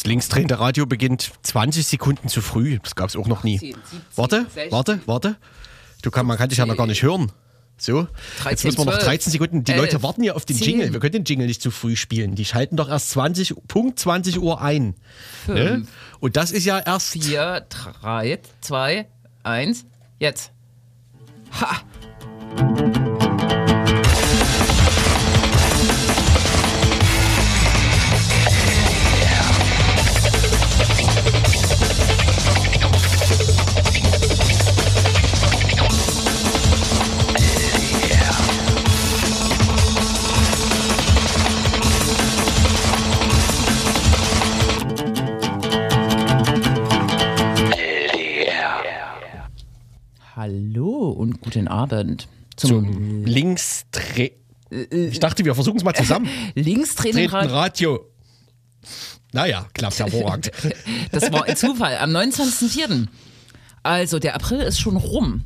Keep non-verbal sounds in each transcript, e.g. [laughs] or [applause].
Das linksdrehende Radio beginnt 20 Sekunden zu früh. Das gab es auch noch nie. 10, 17, Warte, 16. warte, warte. Du kann, man kann dich ja noch gar nicht hören. So, jetzt 13, müssen wir noch 12, 13 Sekunden. Die Leute 11, warten ja auf den 10. Jingle. Wir können den Jingle nicht zu früh spielen. Die schalten doch erst 20, Punkt 20 Uhr ein. Ne? Und das ist ja erst. 4, 3, 2, 1, jetzt. Ha! Guten Abend zum, Zum Linksdreh. Ich dachte, wir versuchen es mal zusammen. [laughs] Linkstraining. Treten Radio. Naja, klappt hervorragend. [laughs] Das war ein Zufall am 29.04. Also der April ist schon rum.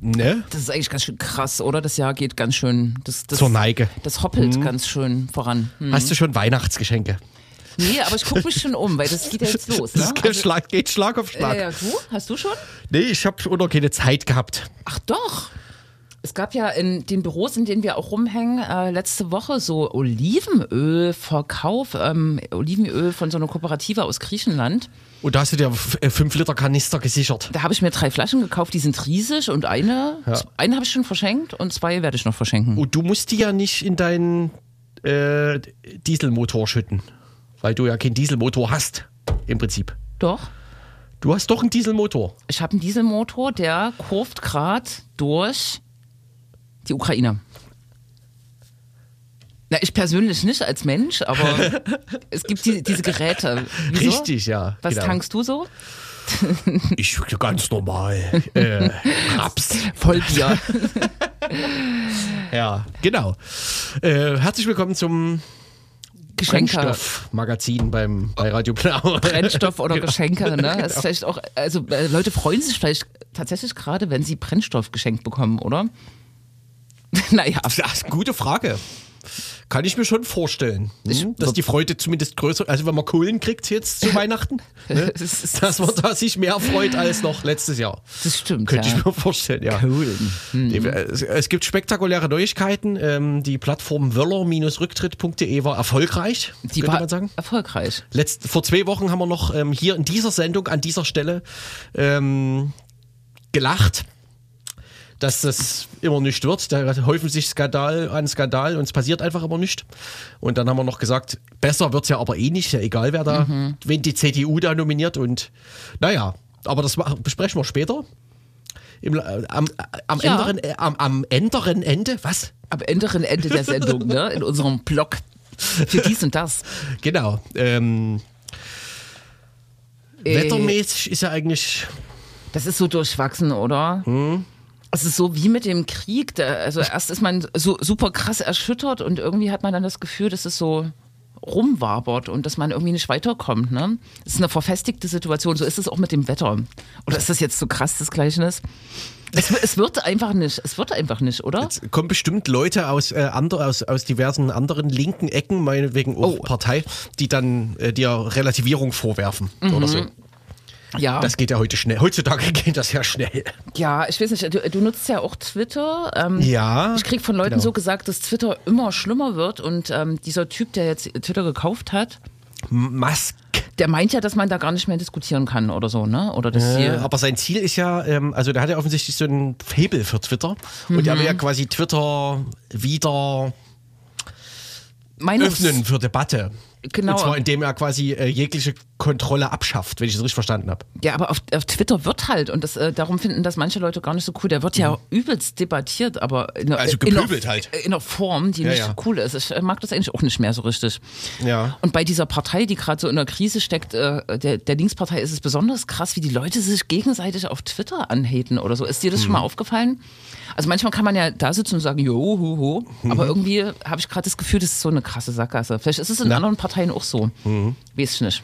ne? Das ist eigentlich ganz schön krass, oder? Das Jahr geht ganz schön. Das, das, Zur Neige. Das hoppelt ganz schön voran. Hm. Hast du schon Weihnachtsgeschenke? Nee, aber ich gucke mich schon um, weil das geht ja jetzt los. Ne? Das geht, Schlag, geht Schlag auf Schlag. äh, ja, du? Hast du schon? Nee, ich habe auch noch keine Zeit gehabt. Ach doch. Es gab ja in den Büros, in denen wir auch rumhängen, äh, letzte Woche so Olivenölverkauf, ähm, Olivenöl von so einer Kooperative aus Griechenland. Und da hast du dir 5 Liter Kanister gesichert. Da habe ich mir drei Flaschen gekauft, die sind riesig und eine, eine habe ich schon verschenkt und zwei werde ich noch verschenken. Und du musst die ja nicht in deinen äh, Dieselmotor schütten. Weil du ja keinen Dieselmotor hast, im Prinzip. Doch. Du hast doch einen Dieselmotor. Ich habe einen Dieselmotor, der kurvt gerade durch die Ukraine. Na, ich persönlich nicht als Mensch, aber [laughs] es gibt die, diese Geräte. Wieso? Richtig, ja. Was genau. tankst du so? [laughs] Ich ganz normal. [laughs] äh, Raps. Vollbier. Ja, genau. Äh, herzlich willkommen zum Geschenke. Brennstoff-Magazin beim, bei Radio Blau. [laughs] Brennstoff oder Genau. Geschenke, ne? Das ist vielleicht auch, also äh, Leute freuen sich vielleicht tatsächlich gerade, wenn sie Brennstoff geschenkt bekommen, oder? [laughs] naja, Das gute Frage. Kann ich mir schon vorstellen, hm? dass die Freude zumindest größer, also wenn man Kohlen kriegt jetzt zu [laughs] Weihnachten, ne? [laughs] Dass man da sich mehr freut als noch letztes Jahr. das stimmt. Könnte ja. ich mir vorstellen, ja. Nee, Es, es gibt spektakuläre Neuigkeiten. Ähm, die Plattform wöller-rücktritt.de war erfolgreich, Die könnte war man sagen. erfolgreich. Letzt, vor zwei Wochen haben wir noch ähm, hier in dieser Sendung an dieser Stelle ähm, gelacht, dass das immer nicht wird. Da häufen sich Skandal an Skandal und es passiert einfach immer nicht. Und dann haben wir noch gesagt, besser wird's ja aber eh nicht, ja egal wer da, wenn die CDU da nominiert und naja, aber das besprechen wir später. Im, äh, am, am, Ja. änderen, äh, am, am änderen Ende, was? Am änderen Ende der Sendung, ne? In unserem Blog. Für dies und das. Genau. Ähm, Äh, Wettermäßig ist ja eigentlich Das ist so durchwachsen, oder? Hm. Es ist so wie mit dem Krieg. Da, also erst ist man so super krass erschüttert und irgendwie hat man dann das Gefühl, dass es so rumwabert und dass man irgendwie nicht weiterkommt. Ne? Es ist eine verfestigte Situation. So ist es auch mit dem Wetter. Oder ist das jetzt so krass, das Gleichnis? Es, es wird einfach nicht. Es wird einfach nicht, oder? Jetzt kommen bestimmt Leute aus, äh, ander, aus, aus diversen anderen linken Ecken, meinetwegen auch Oh. Partei, die dann äh, dir Relativierung vorwerfen Mhm. oder so. Ja. Das geht ja heute schnell. Heutzutage [laughs] geht das ja schnell. ja, ich weiß nicht. Du, du nutzt ja auch Twitter. Ähm, Ja. Ich krieg von Leuten genau. so gesagt, dass Twitter immer schlimmer wird und ähm, dieser Typ, der jetzt Twitter gekauft hat, Musk. der meint ja, dass man da gar nicht mehr diskutieren kann oder so, ne? Oder dass Äh, aber sein Ziel ist ja, ähm, also der hat ja offensichtlich so ein Faible für Twitter. Und Mhm. er will ja quasi Twitter wieder Meinungs öffnen für Debatte. Genau. Und zwar indem er quasi äh, jegliche Kontrolle abschafft, wenn ich das richtig verstanden habe. Ja, aber auf, auf Twitter wird halt, und das, äh, darum finden das manche Leute gar nicht so cool, der wird ja übelst debattiert, aber in einer, Mhm. Also in einer, halt. in einer Form, die Ja, nicht ja. cool ist. Ich äh, mag das eigentlich auch nicht mehr so richtig. Ja. Und bei dieser Partei, die gerade so in der Krise steckt, äh, der, der Linkspartei, ist es besonders krass, wie die Leute sich gegenseitig auf Twitter anhaten oder so. Ist dir das Mhm. schon mal aufgefallen? Also manchmal kann man ja da sitzen und sagen, jo, ho, ho. Mhm. Aber irgendwie habe ich gerade das Gefühl, das ist so eine krasse Sackgasse. Vielleicht ist es in anderen Parteien auch so. Mhm. Weiß ich nicht.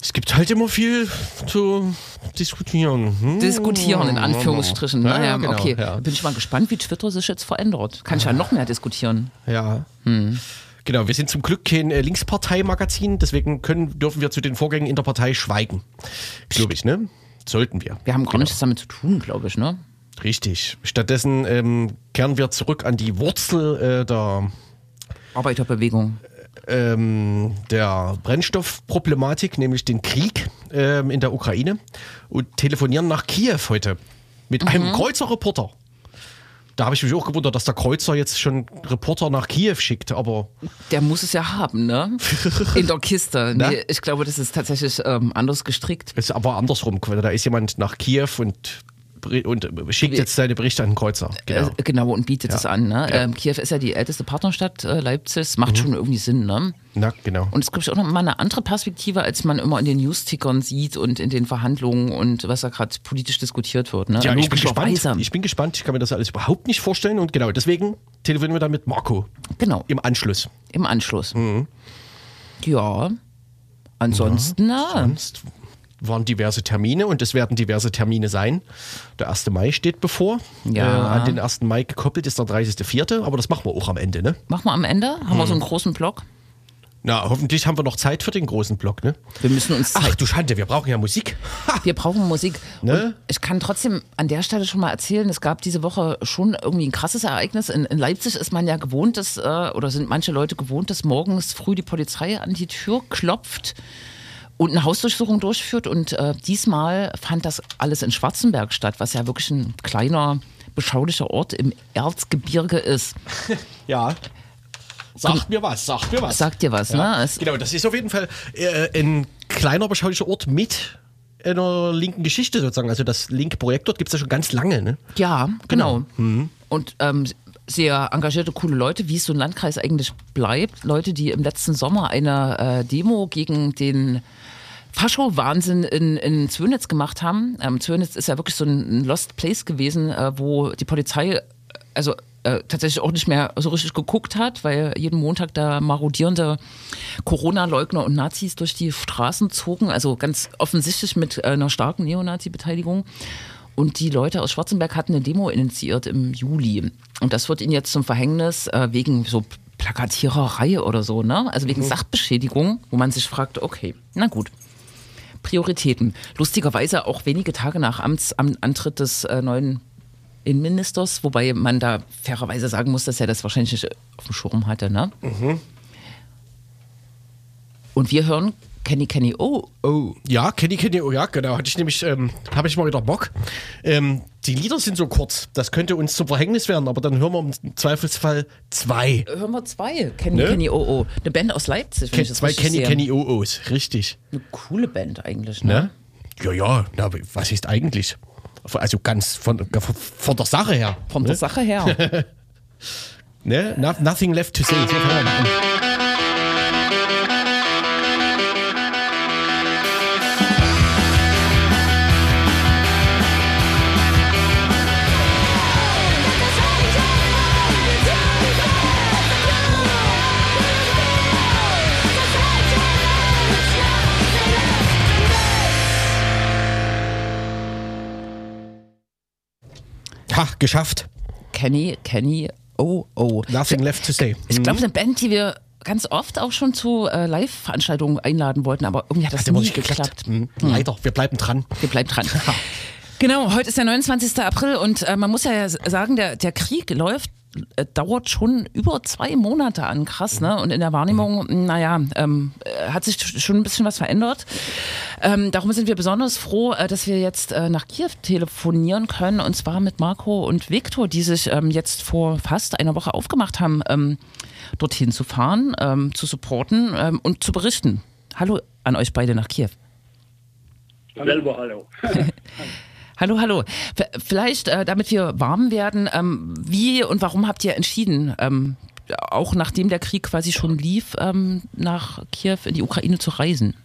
Es gibt halt immer viel zu diskutieren. Hm? Diskutieren in Anführungsstrichen. Ja, Ne? ja, genau, okay, ja. bin ich mal gespannt, wie Twitter sich jetzt verändert. Kann ich ja noch mehr diskutieren. Ja. Hm. Genau, wir sind zum Glück kein äh, Linksparteimagazin, deswegen können, dürfen wir zu den Vorgängen in der Partei schweigen. Glaube ich, ne? Sollten wir. Wir haben gar nichts damit zu tun, glaube ich, ne? Richtig. Stattdessen ähm, kehren wir zurück an die Wurzel äh, der, Arbeiterbewegung. Ähm, der Brennstoffproblematik, nämlich den Krieg ähm, in der Ukraine und telefonieren nach Kiew heute mit einem Kreuzer-Reporter. Da habe ich mich auch gewundert, dass der Kreuzer jetzt schon Reporter nach Kiew schickt, aber Der muss es ja haben, ne? [laughs] In der Kiste. Na? Nee, ich glaube, das ist tatsächlich ähm, anders gestrickt. es ist aber andersrum. Da ist jemand nach Kiew und, und schickt jetzt seine Berichte an den Kreuzer. Genau. Äh, genau, und bietet Ja. es an. Ne? Ja. Ähm, Kiew ist ja die älteste Partnerstadt äh, Leipzigs. Macht schon irgendwie Sinn, ne? Na, genau. Und es gibt auch noch mal eine andere Perspektive, als man immer in den News-Tickern sieht und in den Verhandlungen und was da gerade politisch diskutiert wird. Ne? Ja, ich bin gespannt. Logischerweise. Ich bin gespannt. Ich kann mir das alles überhaupt nicht vorstellen. Und genau deswegen telefonieren wir dann mit Marco Genau, im Anschluss. im Anschluss. Mhm. Ja, ansonsten, na, Sonst waren diverse Termine und es werden diverse Termine sein. Der 1. Mai steht bevor. Ja. Äh, an den 1. Mai gekoppelt ist der 30.04., aber das machen wir auch am Ende, ne? machen wir am Ende, haben Mhm. wir so einen großen Block. Na, hoffentlich haben wir noch Zeit für den großen Block, ne? Wir müssen uns Ach Zeit du Schande, wir brauchen ja Musik. Ha! [laughs] Wir brauchen Musik. Ne? Ich kann trotzdem an der Stelle schon mal erzählen, es gab diese Woche schon irgendwie ein krasses Ereignis. In, in Leipzig ist man ja gewohnt, dass, äh, oder sind manche Leute gewohnt, dass morgens früh die Polizei an die Tür klopft und eine Hausdurchsuchung durchführt. Und äh, diesmal fand das alles in Schwarzenberg statt, was ja wirklich ein kleiner, beschaulicher Ort im Erzgebirge ist. [laughs] Ja. Sagt mir was, sagt mir was. Sagt dir was, Ja. ne? Es, Genau, das ist auf jeden Fall äh, ein kleiner beschaulicher Ort mit einer linken Geschichte sozusagen. Also das Link-Projekt dort gibt es ja schon ganz lange, ne? Ja, genau. Mhm. Und ähm, sehr engagierte, coole Leute, wie es so ein Landkreis eigentlich bleibt. Leute, die im letzten Sommer eine äh, Demo gegen den Fascho-Wahnsinn in, in Zwönitz gemacht haben. Ähm, Zwönitz ist ja wirklich so ein Lost Place gewesen, äh, wo die Polizei also äh, tatsächlich auch nicht mehr so richtig geguckt hat, weil jeden Montag da marodierende Corona-Leugner und Nazis durch die Straßen zogen, also ganz offensichtlich mit äh, einer starken Neonazi-Beteiligung. Und die Leute aus Schwarzenberg hatten eine Demo initiiert im Juli. Und das wird ihnen jetzt zum Verhängnis äh, wegen so Plakatiererei oder so, ne? Also wegen Sachbeschädigung, wo man sich fragt, okay, na gut. Prioritäten. Lustigerweise auch wenige Tage nach Amtsantritt des äh, neuen Innenministers, wobei man da fairerweise sagen muss, dass er das wahrscheinlich nicht auf dem Schirm hatte. Ne? Und wir hören Kenny Kenny Oh Oh. Ja, Kenny Kenny, oh ja, genau. Hatte ich nämlich, ähm, habe ich mal wieder Bock. Ähm, die Lieder sind so kurz, das könnte uns zum Verhängnis werden, aber dann hören wir im Zweifelsfall zwei. Hören wir zwei Kenny Ne? Kenny Oh Oh. Eine Band aus Leipzig. Ken ich das zwei Kenny sehe. Kenny OOs, richtig. Eine coole Band eigentlich. Ne? Ne? Ja, ja, na, was ist eigentlich? Also ganz von, von der Sache her. Von der Sache her. [laughs] Ne? No, nothing left to say. [laughs] Ha, geschafft. Kenny Kenny Oh Oh. Nothing left to say. Ich glaube, Mhm. eine Band, die wir ganz oft auch schon zu äh, Live-Veranstaltungen einladen wollten, aber irgendwie hat das Hat nie nicht geklappt. geklappt. Mhm. Leider, wir bleiben dran. Wir bleiben dran. [laughs] Genau, heute ist der 29. April und äh, man muss ja sagen, der, der Krieg läuft, äh, dauert schon über zwei Monate an. Krass, ne? Und in der Wahrnehmung, naja, ähm, äh, hat sich schon ein bisschen was verändert. Ähm, darum sind wir besonders froh, äh, dass wir jetzt äh, nach Kiew telefonieren können und zwar mit Marco und Viktor, die sich ähm, jetzt vor fast einer Woche aufgemacht haben, ähm, dorthin zu fahren, ähm, zu supporten ähm, und zu berichten. Hallo an euch beide nach Kiew. Selber hallo. [laughs] Hallo, hallo. V vielleicht, äh, damit wir warm werden, ähm, wie und warum habt ihr entschieden, ähm, auch nachdem der Krieg quasi schon lief, ähm, nach Kiew in die Ukraine zu reisen?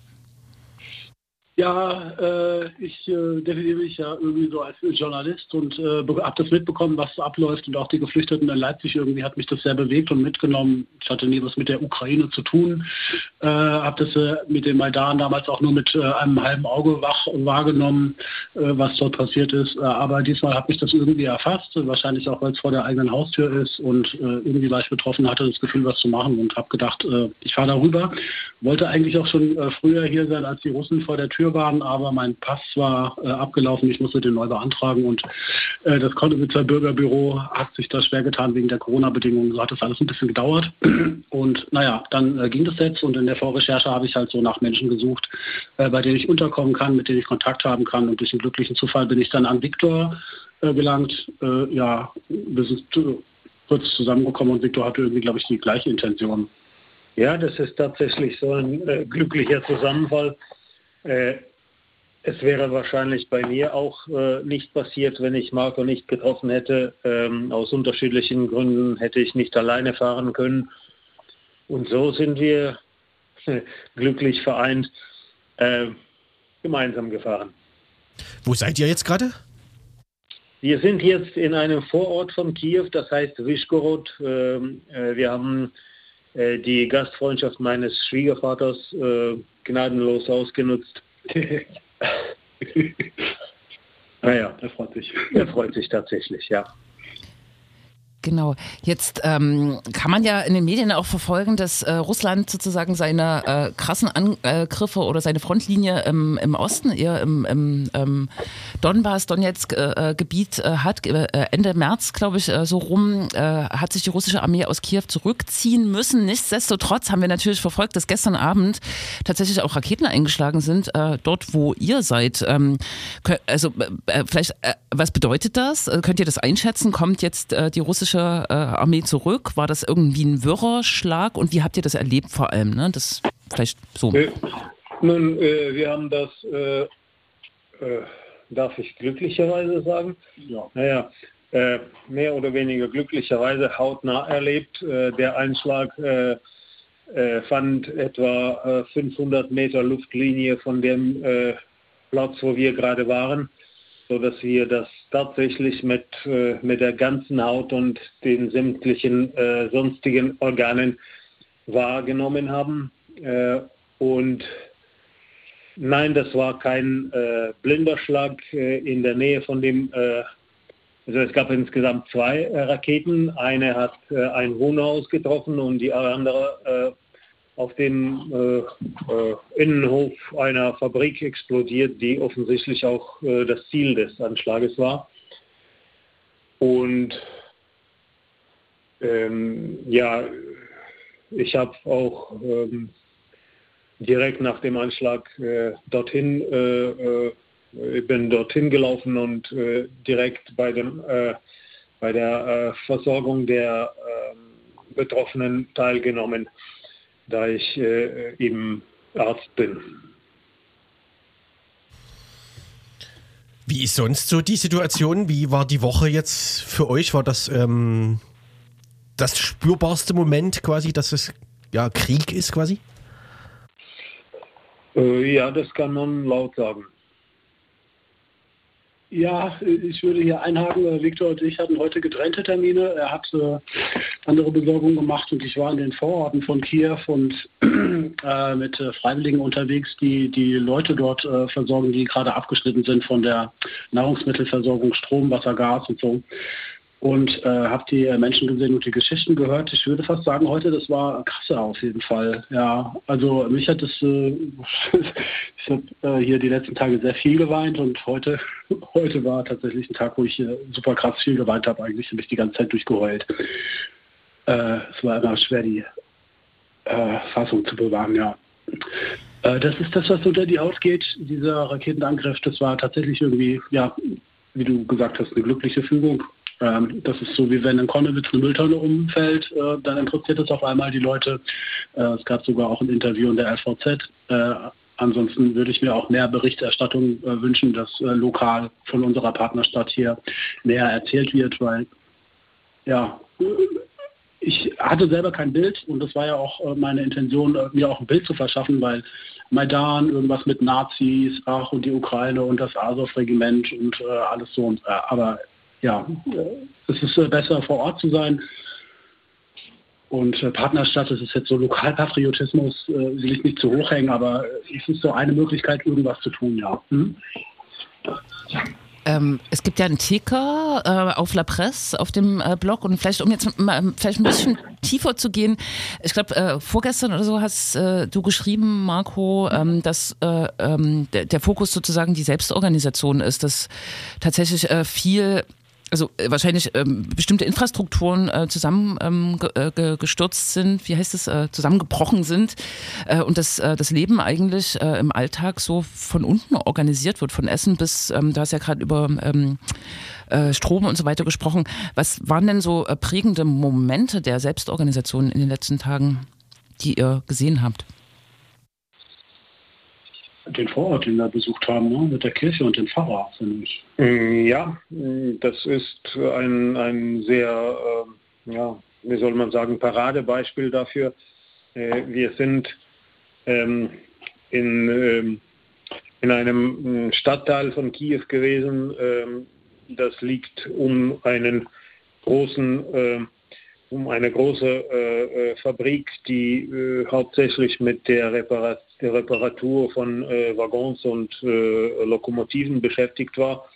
Ja, äh, ich äh, definiere mich ja irgendwie so als Journalist und äh, habe das mitbekommen, was abläuft und auch die Geflüchteten in Leipzig irgendwie hat mich das sehr bewegt und mitgenommen. Ich hatte nie was mit der Ukraine zu tun, äh, habe das äh, mit dem Maidan damals auch nur mit äh, einem halben Auge wach wahrgenommen, äh, was dort passiert ist. Äh, aber diesmal hat mich das irgendwie erfasst, wahrscheinlich auch, weil es vor der eigenen Haustür ist und irgendwie war ich betroffen, hatte das Gefühl, was zu machen und habe gedacht, ich fahre darüber. Wollte eigentlich auch schon früher hier sein, als die Russen vor der Tür Tür waren, aber mein Pass war äh, abgelaufen. Ich musste den neu beantragen und äh, das Konnewitzer Bürgerbüro hat sich da schwer getan wegen der Corona-Bedingungen. So hat das alles ein bisschen gedauert. [clears throat] Und naja, dann äh, ging das jetzt und in der Vorrecherche habe ich halt so nach Menschen gesucht, äh, bei denen ich unterkommen kann, mit denen ich Kontakt haben kann. Und durch einen glücklichen Zufall bin ich dann an Viktor äh, gelangt. Äh, ja, wir sind kurz zusammengekommen und Viktor hatte irgendwie, glaube ich, die gleiche Intention. Ja, das ist tatsächlich so ein äh, glücklicher Zusammenfall. Äh, es wäre wahrscheinlich bei mir auch äh, nicht passiert, wenn ich Marco nicht getroffen hätte. Ähm, aus unterschiedlichen Gründen hätte ich nicht alleine fahren können. Und so sind wir [laughs] glücklich vereint äh, gemeinsam gefahren. Wo seid ihr jetzt gerade? Wir sind jetzt in einem Vorort von Kiew, das heißt Vyshgorod. Ähm, äh, wir haben äh, die Gastfreundschaft meines Schwiegervaters äh, gnadenlos ausgenutzt. [laughs] naja, er freut sich. Er freut sich tatsächlich, ja. Genau. Jetzt ähm, kann man ja in den Medien auch verfolgen, dass äh, Russland sozusagen seine äh, krassen Angriffe oder seine Frontlinie im, im Osten, eher im, im ähm, Donbass, Donetsk-Gebiet äh, äh, hat. Äh, Ende März, glaube ich, äh, so rum, hat sich die russische Armee aus Kiew zurückziehen müssen. Nichtsdestotrotz haben wir natürlich verfolgt, dass gestern Abend tatsächlich auch Raketen eingeschlagen sind, dort, wo ihr seid. Ähm, also vielleicht, was bedeutet das? Könnt ihr das einschätzen? Kommt jetzt die russische russische äh, Armee zurück? War das irgendwie ein wirrer Schlag und wie habt ihr das erlebt vor allem? Ne? Das vielleicht so. Äh, nun, äh, wir haben das, äh, äh, darf ich glücklicherweise sagen? Ja. Naja, äh, mehr oder weniger glücklicherweise hautnah erlebt. der Einschlag fand etwa 500 Meter Luftlinie von dem Platz, wo wir gerade waren so dass wir das tatsächlich mit, äh, mit der ganzen Haut und den sämtlichen äh, sonstigen Organen wahrgenommen haben. Äh, und nein, das war kein äh, Blinderschlag äh, in der Nähe von dem, äh, also es gab insgesamt zwei Raketen. Eine hat ein Wohnhaus getroffen und die andere auf dem äh, äh, Innenhof einer Fabrik explodiert, die offensichtlich auch äh, das Ziel des Anschlages war. Und ähm, ja, ich habe auch ähm, direkt nach dem Anschlag äh, dorthin, äh, äh, bin dorthin gelaufen und direkt bei, dem, bei der Versorgung der ähm, Betroffenen teilgenommen da ich äh, eben Arzt bin. Wie ist sonst so die Situation? Wie war die Woche jetzt für euch? War das ähm, das spürbarste Moment quasi, dass es ja Krieg ist quasi? Äh, ja, das kann man laut sagen. Ja, ich würde hier einhaken. Viktor und ich hatten heute getrennte Termine. Er hat äh, andere Besorgungen gemacht und ich war in den Vororten von Kiew und [clears throat] äh, mit äh, Freiwilligen unterwegs, die die Leute dort versorgen, die gerade abgeschnitten sind von der Nahrungsmittelversorgung, Strom, Wasser, Gas und so und äh, habe die äh, Menschen gesehen und die Geschichten gehört. Ich würde fast sagen, heute, das war krasser auf jeden Fall. Ja, also mich hat es, äh, [laughs] ich habe äh, hier die letzten Tage sehr viel geweint und heute, [laughs] heute war tatsächlich ein Tag, wo ich äh, super krass viel geweint habe. Eigentlich habe ich die ganze Zeit durchgeheult. Äh, es war immer schwer, die Fassung zu bewahren, ja. das ist das, was unter die Haut geht, dieser Raketenangriff. Das war tatsächlich irgendwie, ja, wie du gesagt hast, eine glückliche Fügung. Ähm, das ist so, wie wenn in Konnewitz eine Mülltonne umfällt, äh, dann interessiert es auf einmal die Leute. Äh, es gab sogar auch ein Interview in der LVZ. Äh, ansonsten würde ich mir auch mehr Berichterstattung äh, wünschen, dass äh, lokal von unserer Partnerstadt hier mehr erzählt wird, weil ja, ich hatte selber kein Bild und das war ja auch meine Intention, mir auch ein Bild zu verschaffen, weil Maidan, irgendwas mit Nazis, ach und die Ukraine und das Azov-Regiment und äh, alles so. Und, äh, aber ja, äh, es ist besser vor Ort zu sein. Und Partnerstadt, das ist jetzt so Lokalpatriotismus, will ich nicht zu hoch hängen, aber es ist so eine Möglichkeit, irgendwas zu tun, ja. Hm? Ähm, es gibt ja einen Ticker äh, auf La Presse, auf dem äh, Blog und vielleicht, um jetzt mal, vielleicht ein bisschen tiefer zu gehen, ich glaube, äh, vorgestern oder so hast äh, du geschrieben, Marco, ähm, dass äh, ähm, der, der, Fokus sozusagen die Selbstorganisation ist, dass tatsächlich äh, viel also äh, wahrscheinlich ähm, bestimmte Infrastrukturen äh, zusammengestürzt ähm, sind, wie heißt es, äh, zusammengebrochen sind äh, und das, äh, das Leben eigentlich äh, im Alltag so von unten organisiert wird, von Essen bis, ähm, du hast ja gerade über ähm, äh, Strom und so weiter gesprochen. Was waren denn so äh, prägende Momente der Selbstorganisation in den letzten Tagen, die ihr gesehen habt? Den Vorort, den wir besucht haben, ne? mit der Kirche und dem Pfarrer, finde ich. Mm, ja, mm, das ist ein, ein sehr, äh, ja, wie soll man sagen, Paradebeispiel dafür. Äh, wir sind ähm, in, ähm, in einem mm, Stadtteil von Kiew gewesen. Ähm, das liegt um einen großen äh, um eine große äh, äh, Fabrik, die äh, hauptsächlich mit der, Reparat der Reparatur von äh, Waggons und äh, Lokomotiven beschäftigt war.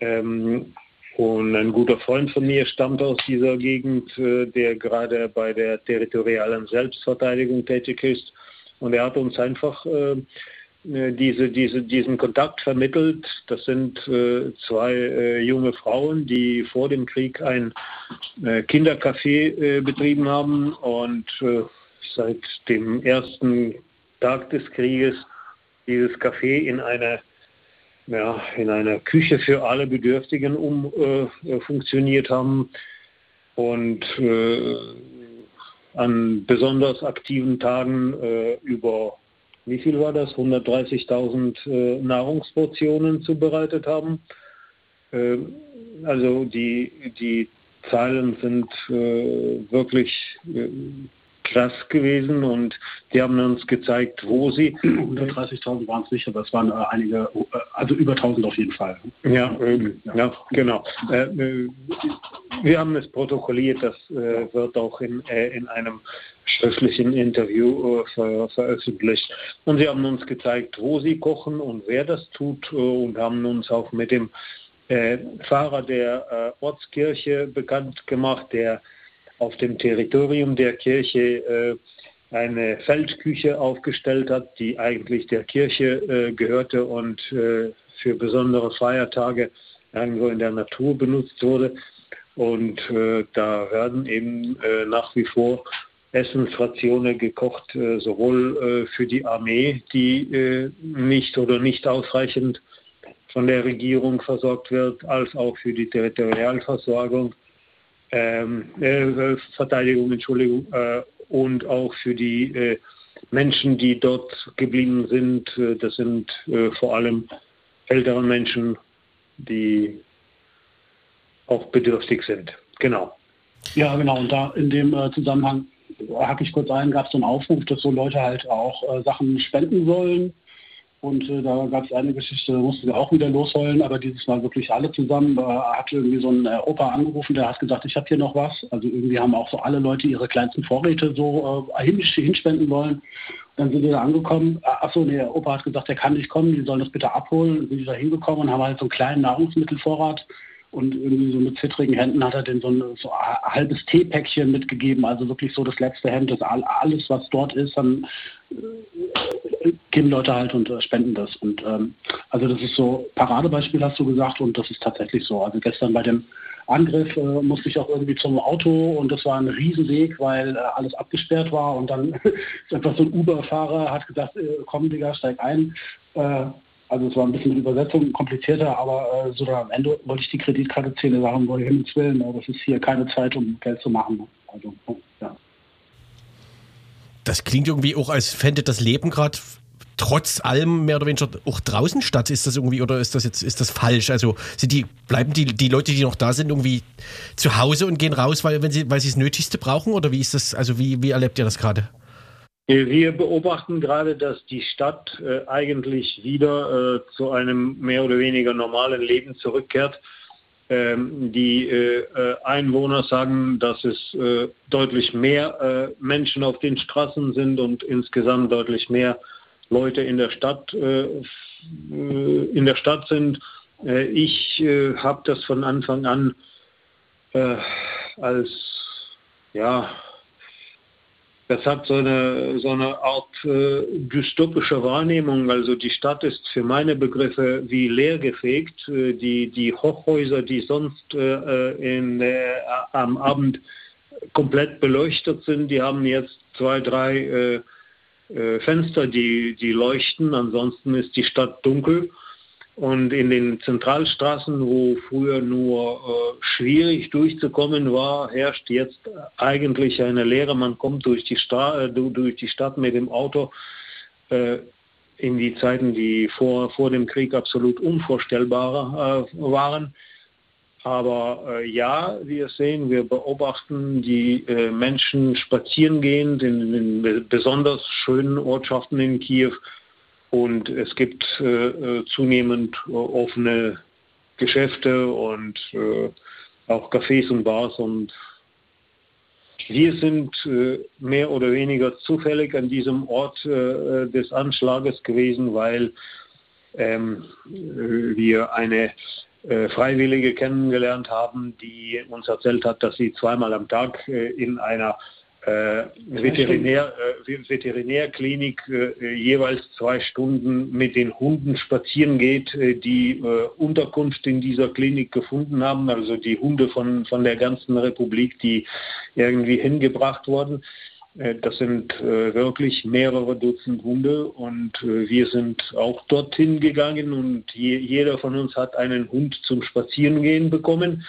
Ähm, und ein guter Freund von mir stammt aus dieser Gegend, äh, der gerade bei der territorialen Selbstverteidigung tätig ist. Und er hat uns einfach äh, diese, diese, diesen Kontakt vermittelt. Das sind äh, zwei äh, junge Frauen, die vor dem Krieg ein äh, Kindercafé äh, betrieben haben und äh, seit dem ersten Tag des Krieges dieses Café in eine ja, in einer Küche für alle Bedürftigen umfunktioniert haben und an besonders aktiven Tagen über wie viel war das? 130.000 äh, Nahrungsportionen zubereitet haben. Äh, also die, die Zahlen sind äh, wirklich äh, krass gewesen und die haben uns gezeigt, wo sie. 130.000 waren es nicht, aber es waren äh, einige, äh, also über 1000 auf jeden Fall. Ja, ähm, ja. ja genau. Äh, äh, wir haben es protokolliert, das äh, wird auch in, äh, in einem schriftlichen Interview ver veröffentlicht. Und sie haben uns gezeigt, wo sie kochen und wer das tut und haben uns auch mit dem Fahrer der Ortskirche bekannt gemacht, der auf dem Territorium der Kirche äh, eine Feldküche aufgestellt hat, die eigentlich der Kirche äh, gehörte und äh, für besondere Feiertage irgendwo in der Natur benutzt wurde. Und äh, da werden eben äh, nach wie vor Essensrationen gekocht, äh, sowohl für die Armee, die nicht oder nicht ausreichend von der Regierung versorgt wird, als auch für die Territorialversorgung ähm, äh, Verteidigung, Entschuldigung, äh, und auch für die äh, Menschen, die dort geblieben sind. Äh, das sind äh, vor allem ältere Menschen, die auch bedürftig sind. Genau. Ja, genau. Und da in dem äh, Zusammenhang hake ich kurz ein, gab es so einen Aufruf, dass so Leute halt auch Sachen spenden sollen und äh, da gab es eine Geschichte, da mussten wir auch wieder losheulen, aber dieses Mal wirklich alle zusammen. Da hat irgendwie so ein äh, Opa angerufen, der hat gesagt, ich habe hier noch was. Also irgendwie haben auch so alle Leute ihre kleinsten Vorräte so äh, hinspenden wollen. Dann sind wir da angekommen. Äh, achso, nee, der Opa hat gesagt, der kann nicht kommen, die sollen das bitte abholen. Dann sind die da hingekommen und haben halt so einen kleinen Nahrungsmittelvorrat und irgendwie so mit zittrigen Händen hat er den so ein, so ein halbes Teepäckchen mitgegeben, also wirklich so das letzte Hemd, das alles, was dort ist, dann äh, geben Leute halt und äh, spenden das. Und ähm, also das ist so Paradebeispiel, hast du gesagt, und das ist tatsächlich so. Also gestern bei dem Angriff äh, musste ich auch irgendwie zum Auto und das war ein Riesenweg, weil äh, alles abgesperrt war und dann [laughs] ist einfach so ein Uber-Fahrer, hat gesagt, äh, komm Digga, steig ein. Also es war ein bisschen die Übersetzung komplizierter, aber äh, so am Ende wollte ich die Kreditkarte sagen, wollte ich Himmels Willen, ne? das ist hier keine Zeit, um Geld zu machen. Also, ja. Das klingt irgendwie auch, als fände das Leben gerade trotz allem mehr oder weniger auch draußen statt? Ist das irgendwie oder ist das jetzt ist das falsch? Also sind die bleiben die, die Leute, die noch da sind, irgendwie zu Hause und gehen raus, weil wenn sie weil sie das Nötigste brauchen oder wie ist das? Also wie wie erlebt ihr das gerade? Wir beobachten gerade, dass die Stadt äh, eigentlich wieder äh, zu einem mehr oder weniger normalen Leben zurückkehrt. Ähm, die äh, Einwohner sagen, dass es deutlich mehr Menschen auf den Straßen sind und insgesamt deutlich mehr Leute in der Stadt in der Stadt sind. ich habe das von Anfang an als ja das hat so eine, so eine Art äh, dystopische Wahrnehmung. Also die Stadt ist für meine Begriffe wie leergefegt. Äh, die, die Hochhäuser, die sonst äh, in, äh, am Abend komplett beleuchtet sind, die haben jetzt zwei, drei äh, äh, Fenster, die, die leuchten. Ansonsten ist die Stadt dunkel. Und in den Zentralstraßen, wo früher nur äh, schwierig durchzukommen war, herrscht jetzt eigentlich eine Lehre. Man kommt durch die, Stra äh, durch die Stadt mit dem Auto äh, in die Zeiten, die vor, vor dem Krieg absolut unvorstellbar äh, waren. Aber äh, ja, wir sehen, wir beobachten die äh, Menschen spazieren gehen in, in besonders schönen Ortschaften in Kiew und es gibt äh, äh, zunehmend äh, offene Geschäfte und äh, auch Cafés und Bars. Und wir sind äh, mehr oder weniger zufällig an diesem Ort äh, des Anschlages gewesen, weil ähm, wir eine Freiwillige kennengelernt haben, die uns erzählt hat, dass sie zweimal am Tag in einer Veterinär, äh, Veterinärklinik äh, jeweils zwei Stunden mit den Hunden spazieren geht, äh, die äh, Unterkunft in dieser Klinik gefunden haben, also die Hunde von, von der ganzen Republik, die irgendwie hingebracht wurden. Äh, das sind wirklich mehrere Dutzend Hunde und wir sind auch dorthin gegangen und je, jeder von uns hat einen Hund zum Spazierengehen bekommen.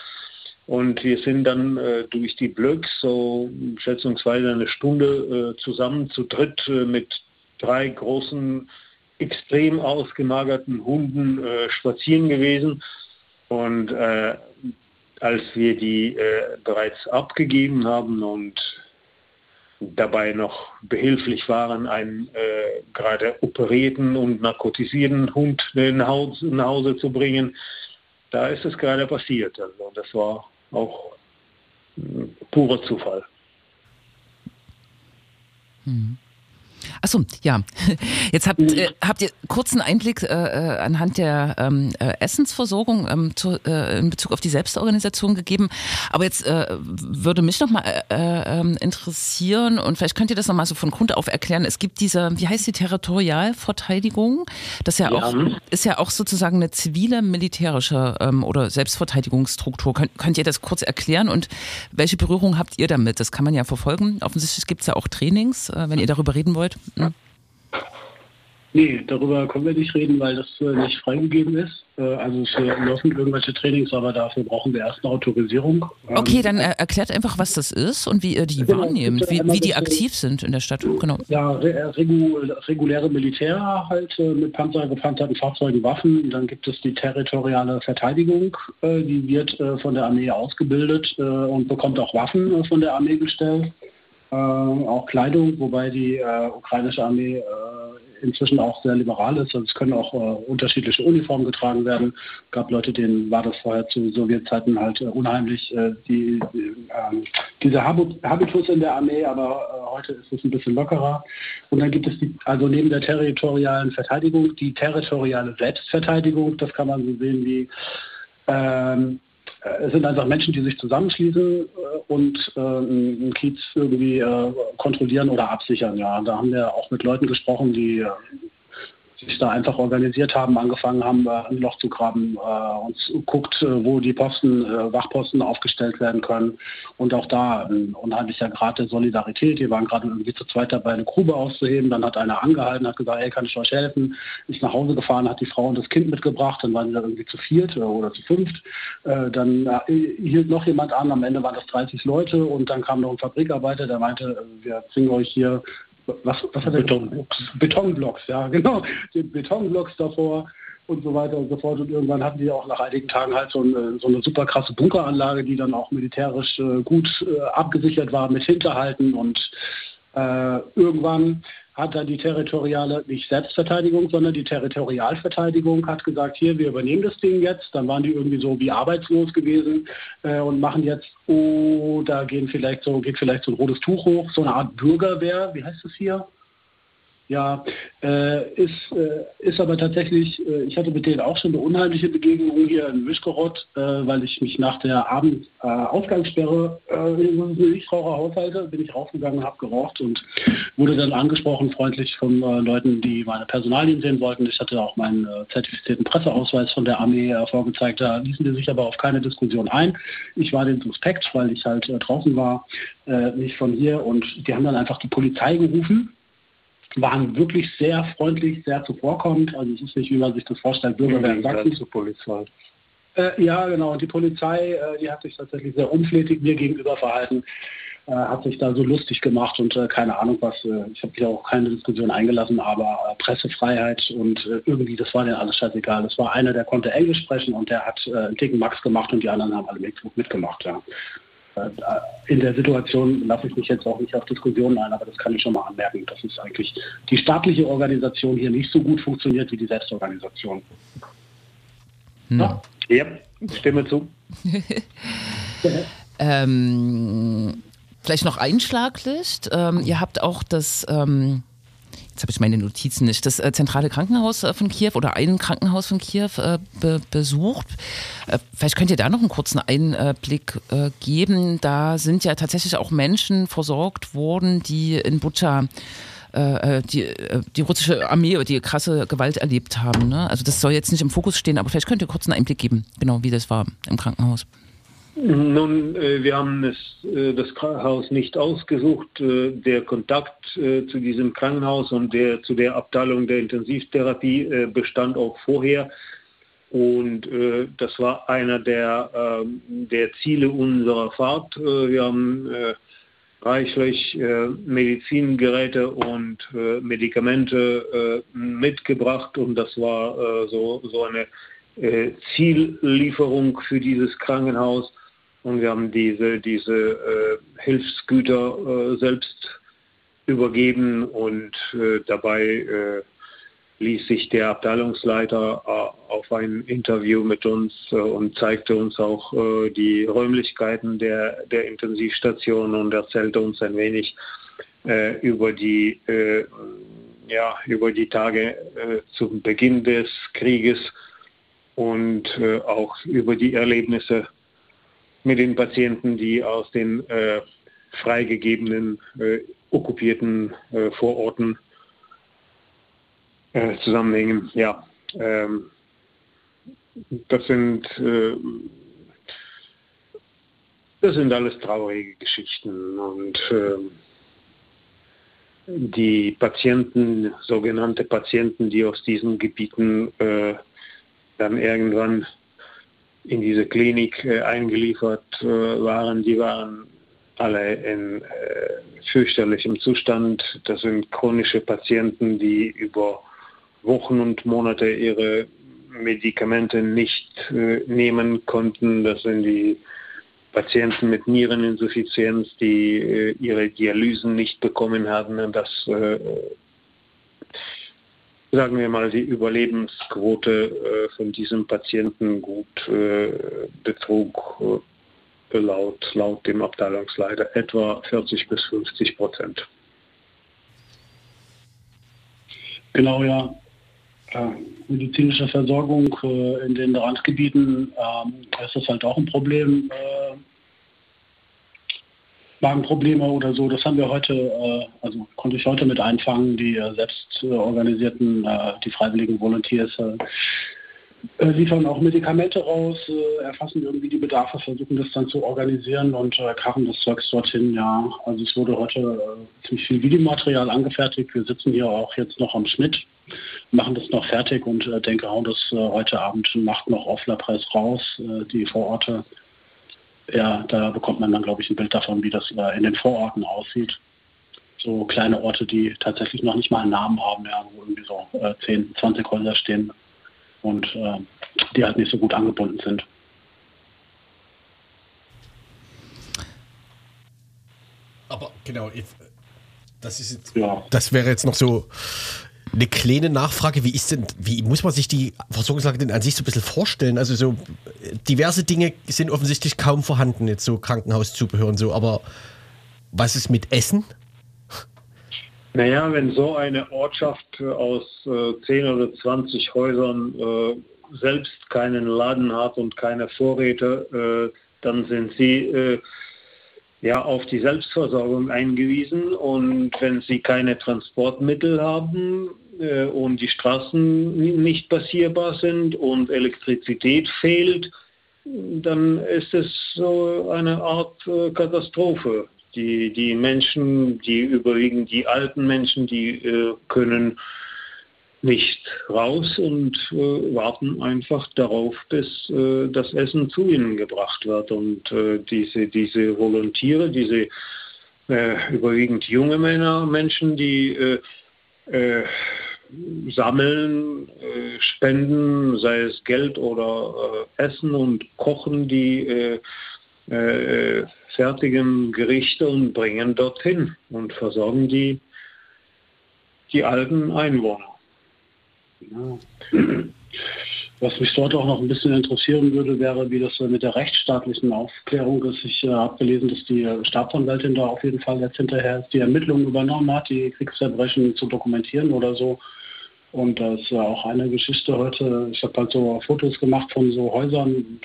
Und wir sind dann äh, durch die Blöcke so schätzungsweise eine Stunde äh, zusammen zu dritt äh, mit drei großen, extrem ausgemagerten Hunden äh, spazieren gewesen. Und äh, als wir die äh, bereits abgegeben haben und dabei noch behilflich waren, einen gerade operierten und narkotisierten Hund nach Hause, nach Hause zu bringen, da ist es gerade passiert. Also das war auch purer Zufall. Hm. Achso, ja. [laughs] Jetzt habt, äh, habt ihr kurzen Einblick äh, äh, anhand der ähm, äh, Essensversorgung ähm, zu, äh, in Bezug auf die Selbstorganisation gegeben. Aber jetzt äh, würde mich nochmal äh, ähm, interessieren und vielleicht könnt ihr das nochmal so von Grund auf erklären. Es gibt diese, wie heißt die Territorialverteidigung? Das ja, ja. Auch, ist ja auch sozusagen eine zivile militärische ähm, oder Selbstverteidigungsstruktur. Könnt, könnt ihr das kurz erklären und welche Berührung habt ihr damit? Das kann man ja verfolgen. Offensichtlich gibt es ja auch Trainings, wenn ihr darüber reden wollt. Nee, darüber können wir nicht reden, weil das äh, nicht freigegeben ist. Äh, also es äh, laufen irgendwelche Trainings, aber dafür brauchen wir erst eine Autorisierung. Ähm, okay, dann äh, erklärt einfach, was das ist und wie ihr die genau, wahrnehmt, wie, wie die aktiv sind in der Stadt. Genau. Ja, regu reguläre Militär halt äh, mit panzergepanzerten Fahrzeugen, Waffen. Dann gibt es die territoriale Verteidigung, äh, die wird von der Armee ausgebildet und bekommt auch Waffen von der Armee gestellt äh, auch Kleidung, wobei die äh, ukrainische Armee äh, inzwischen auch sehr liberal ist. Also es können auch äh, unterschiedliche Uniformen getragen werden. Es gab Leute, denen war das vorher zu Sowjetzeiten halt äh, unheimlich, äh, die, ähm, diese Habitus in der Armee, aber heute ist es ein bisschen lockerer. Und dann gibt es die, also neben der territorialen Verteidigung die territoriale Selbstverteidigung. Das kann man so sehen wie ähm, äh, es sind einfach Menschen, die sich zusammenschließen äh, und äh, einen Kiez irgendwie kontrollieren oder absichern. Ja, da haben wir auch mit Leuten gesprochen, die sich da einfach organisiert haben, angefangen haben, ein Loch zu graben äh, und guckt, äh, wo die Posten, äh, Wachposten aufgestellt werden können. Und auch da ein unheimlicher Grad der Solidarität. Die waren gerade irgendwie zu zweit dabei, eine Grube auszuheben. Dann hat einer angehalten, hat gesagt, hey, kann ich euch helfen? Ist nach Hause gefahren, hat die Frau und das Kind mitgebracht. Dann waren sie da irgendwie zu viert oder zu fünft. dann hielt noch jemand an. Am Ende waren das 30 Leute und dann kam noch ein Fabrikarbeiter, der meinte, wir bringen euch hier was, was hat er Betonblocks. Betonblocks, ja, genau. Die Betonblocks davor und so weiter und so fort. Und irgendwann hatten die auch nach einigen Tagen halt so eine, so eine super krasse Bunkeranlage, die dann auch militärisch äh, gut äh, abgesichert war mit Hinterhalten. Und äh, irgendwann hat dann die territoriale, nicht Selbstverteidigung, sondern die Territorialverteidigung hat gesagt, hier, wir übernehmen das Ding jetzt. Dann waren die irgendwie so wie arbeitslos gewesen äh, und machen jetzt, oh, da gehen vielleicht so, geht vielleicht so ein rotes Tuch hoch, so eine Art Bürgerwehr, wie heißt es hier? Ja, äh, ist, äh, ist aber tatsächlich, äh, ich hatte mit denen auch schon eine unheimliche Begegnung hier in Wischgerott, äh, weil ich mich nach der Abendausgangssperre äh, in einem Nichtraucherhaushalt bin ich rausgegangen, habe geraucht und wurde dann angesprochen freundlich von äh, Leuten, die meine Personalien sehen wollten. Ich hatte auch meinen äh, zertifizierten Presseausweis von der Armee äh, vorgezeigt. Da ließen die sich aber auf keine Diskussion ein. Ich war den Suspekt, weil ich halt äh, draußen war, äh, nicht von hier und die haben dann einfach die Polizei gerufen waren wirklich sehr freundlich, sehr zuvorkommend. Also es ist nicht, wie man sich das vorstellt, Bürger werden Sachsen. zur Polizei. Äh, ja, genau. Und die Polizei, äh, die hat sich tatsächlich sehr unflätig mir gegenüber verhalten, äh, hat sich da so lustig gemacht und äh, keine Ahnung was. Äh, ich habe mich auch keine Diskussion eingelassen, aber äh, Pressefreiheit und irgendwie, das war denen alles scheißegal. Das war einer, der konnte Englisch sprechen und der hat einen dicken Max gemacht und die anderen haben alle mitgemacht. Ja. Äh, in der Situation lasse ich mich jetzt auch nicht auf Diskussionen ein, aber das kann ich schon mal anmerken, dass es eigentlich die staatliche Organisation hier nicht so gut funktioniert wie die Selbstorganisation. Hm. Ja? ja, stimme zu. [laughs] ähm, vielleicht noch Einschlaglicht. Ähm, ihr habt auch das ähm, jetzt habe ich meine Notizen nicht, das äh, zentrale Krankenhaus äh, von Kiew oder ein Krankenhaus von Kiew äh, be besucht. Äh, vielleicht könnt ihr da noch einen kurzen Einblick äh, geben. Da sind ja tatsächlich auch Menschen versorgt worden, die in Butscha die, die russische Armee die krasse Gewalt erlebt haben. Ne? Also das soll jetzt nicht im Fokus stehen, aber vielleicht könnt ihr kurz einen Einblick geben, genau wie das war im Krankenhaus. Nun, äh, wir haben es, äh, das Krankenhaus nicht ausgesucht. Äh, der Kontakt zu diesem Krankenhaus und der, zu der Abteilung der Intensivtherapie bestand auch vorher. Und das war einer der, ähm, der Ziele unserer Fahrt. wir haben reichlich Medizingeräte und Medikamente mitgebracht und das war so, so eine Ziellieferung für dieses Krankenhaus. Und wir haben diese, diese äh, Hilfsgüter äh, selbst übergeben und äh, dabei äh, ließ sich der Abteilungsleiter äh, auf ein Interview mit uns äh, und zeigte uns auch die Räumlichkeiten der, der Intensivstation und erzählte uns ein wenig über die ja, über die Tage zum Beginn des Krieges und auch über die Erlebnisse mit den Patienten, die aus den äh, freigegebenen, äh, okkupierten äh, Vororten äh, zusammenhängen. Ja, ähm, das sind äh, das sind alles traurige Geschichten und ähm, die Patienten, sogenannte Patienten, die aus diesen Gebieten äh, dann irgendwann in diese Klinik äh, eingeliefert äh, waren, die waren alle in äh, fürchterlichem Zustand. Das sind chronische Patienten, die über Wochen und Monate ihre Medikamente nicht nehmen konnten. Das sind die Patienten mit Niereninsuffizienz, die ihre Dialysen nicht bekommen hatten. Das sagen wir mal, die Überlebensquote äh, von diesem Patienten gut äh, betrug äh, laut, laut dem Abteilungsleiter etwa 40 bis 50 Prozent. Genau, ja. Äh, medizinische Versorgung äh, in den Randgebieten ähm, ist das halt auch ein Problem äh, Magenprobleme oder so, das haben wir heute, äh, also konnte ich heute mit einfangen, die äh, selbst äh, organisierten, äh, die freiwilligen Volunteers äh, äh, liefern auch Medikamente raus, erfassen irgendwie die Bedarfe, versuchen das dann zu organisieren und karren das Zeugs dorthin, ja. Also es wurde heute ziemlich viel Videomaterial angefertigt. Wir sitzen hier auch jetzt noch am Schnitt, machen das noch fertig und denke, hauen das heute Abend Nacht noch auf La Presse raus, die Vororte ja, da bekommt man dann, glaube ich, ein Bild davon, wie das in den Vororten aussieht. so kleine Orte, die tatsächlich noch nicht mal einen Namen haben, ja, wo irgendwie so äh, 10, 20 Häuser stehen und äh, die halt nicht so gut angebunden sind. Aber genau, das ist jetzt, ja. das wäre jetzt noch so eine kleine Nachfrage. Wie ist denn, wie muss man sich die Versorgungslage denn an sich so ein bisschen vorstellen? Also so diverse Dinge sind offensichtlich kaum vorhanden, jetzt so Krankenhauszubehör und so, aber was ist mit Essen? Naja, wenn so eine Ortschaft aus äh, 10 oder 20 Häusern äh, selbst keinen Laden hat und keine Vorräte, äh, dann sind sie äh, ja auf die Selbstversorgung eingewiesen und wenn sie keine Transportmittel haben äh, und die Straßen nicht passierbar sind und Elektrizität fehlt, dann ist es so eine Art äh, Katastrophe. Die, die Menschen, die überwiegend die alten Menschen, die äh, können nicht raus und äh, warten einfach darauf, bis äh, das Essen zu ihnen gebracht wird. Und äh, diese, diese Volontiere, diese äh, überwiegend junge Männer, Menschen, die äh, äh, sammeln, spenden, sei es Geld oder Essen und kochen die fertigen Gerichte und bringen dorthin und versorgen die, die alten Einwohner. Ja. Was mich dort auch noch ein bisschen interessieren würde, wäre, wie das mit der rechtsstaatlichen Aufklärung ist. Ich äh, habe gelesen, dass die Staatsanwältin da auf jeden Fall jetzt hinterher die Ermittlungen übernommen hat, die Kriegsverbrechen zu dokumentieren oder so. Und da ist ja auch eine Geschichte heute. Ich habe halt so Fotos gemacht von so Häusern,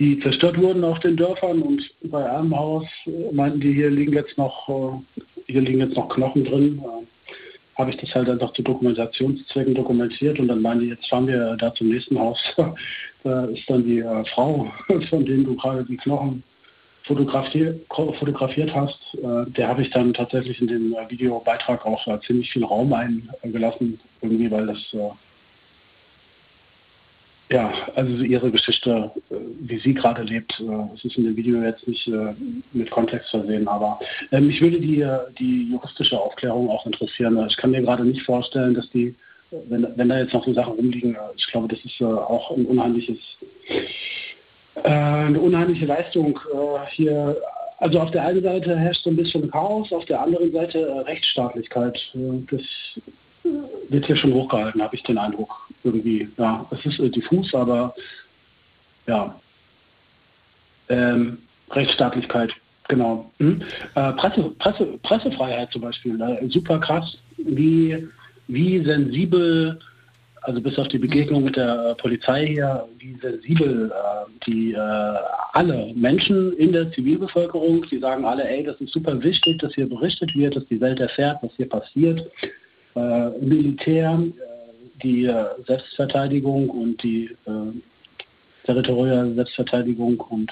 die zerstört wurden auf den Dörfern. Und bei einem Haus äh, meinten die, hier liegen jetzt noch, äh, hier liegen jetzt noch Knochen drin habe ich das halt einfach zu Dokumentationszwecken dokumentiert und dann meine ich, jetzt fahren wir da zum nächsten Haus. [laughs] da ist dann die äh, Frau, [laughs] von denen du gerade die Knochen fotografiert, fotografiert hast. Äh, der habe ich dann tatsächlich in dem äh, Videobeitrag auch äh, ziemlich viel Raum eingelassen, irgendwie, weil das äh, ja, also ihre Geschichte, äh, wie sie gerade lebt, äh, es ist in dem Video jetzt nicht äh, mit Kontext versehen, aber mich würde die, die juristische Aufklärung auch interessieren. Ich kann mir gerade nicht vorstellen, dass die, wenn, wenn da jetzt noch so Sachen rumliegen, ich glaube, das ist auch ein unheimliches, eine unheimliche Leistung hier. Also auf der einen Seite herrscht so ein bisschen Chaos, auf der anderen Seite Rechtsstaatlichkeit. Das wird hier schon hochgehalten, habe ich den Eindruck. Irgendwie, ja, es ist äh, diffus, aber ja. Ähm, Rechtsstaatlichkeit, genau. Hm? Äh, Presse, Presse, Pressefreiheit zum Beispiel, äh, super krass, wie, wie sensibel, also bis auf die Begegnung mit der äh, Polizei hier, wie sensibel äh, die äh, alle Menschen in der Zivilbevölkerung, die sagen alle, ey, das ist super wichtig, dass hier berichtet wird, dass die Welt erfährt, was hier passiert Militär, äh, die äh, Selbstverteidigung und die territoriale Selbstverteidigung und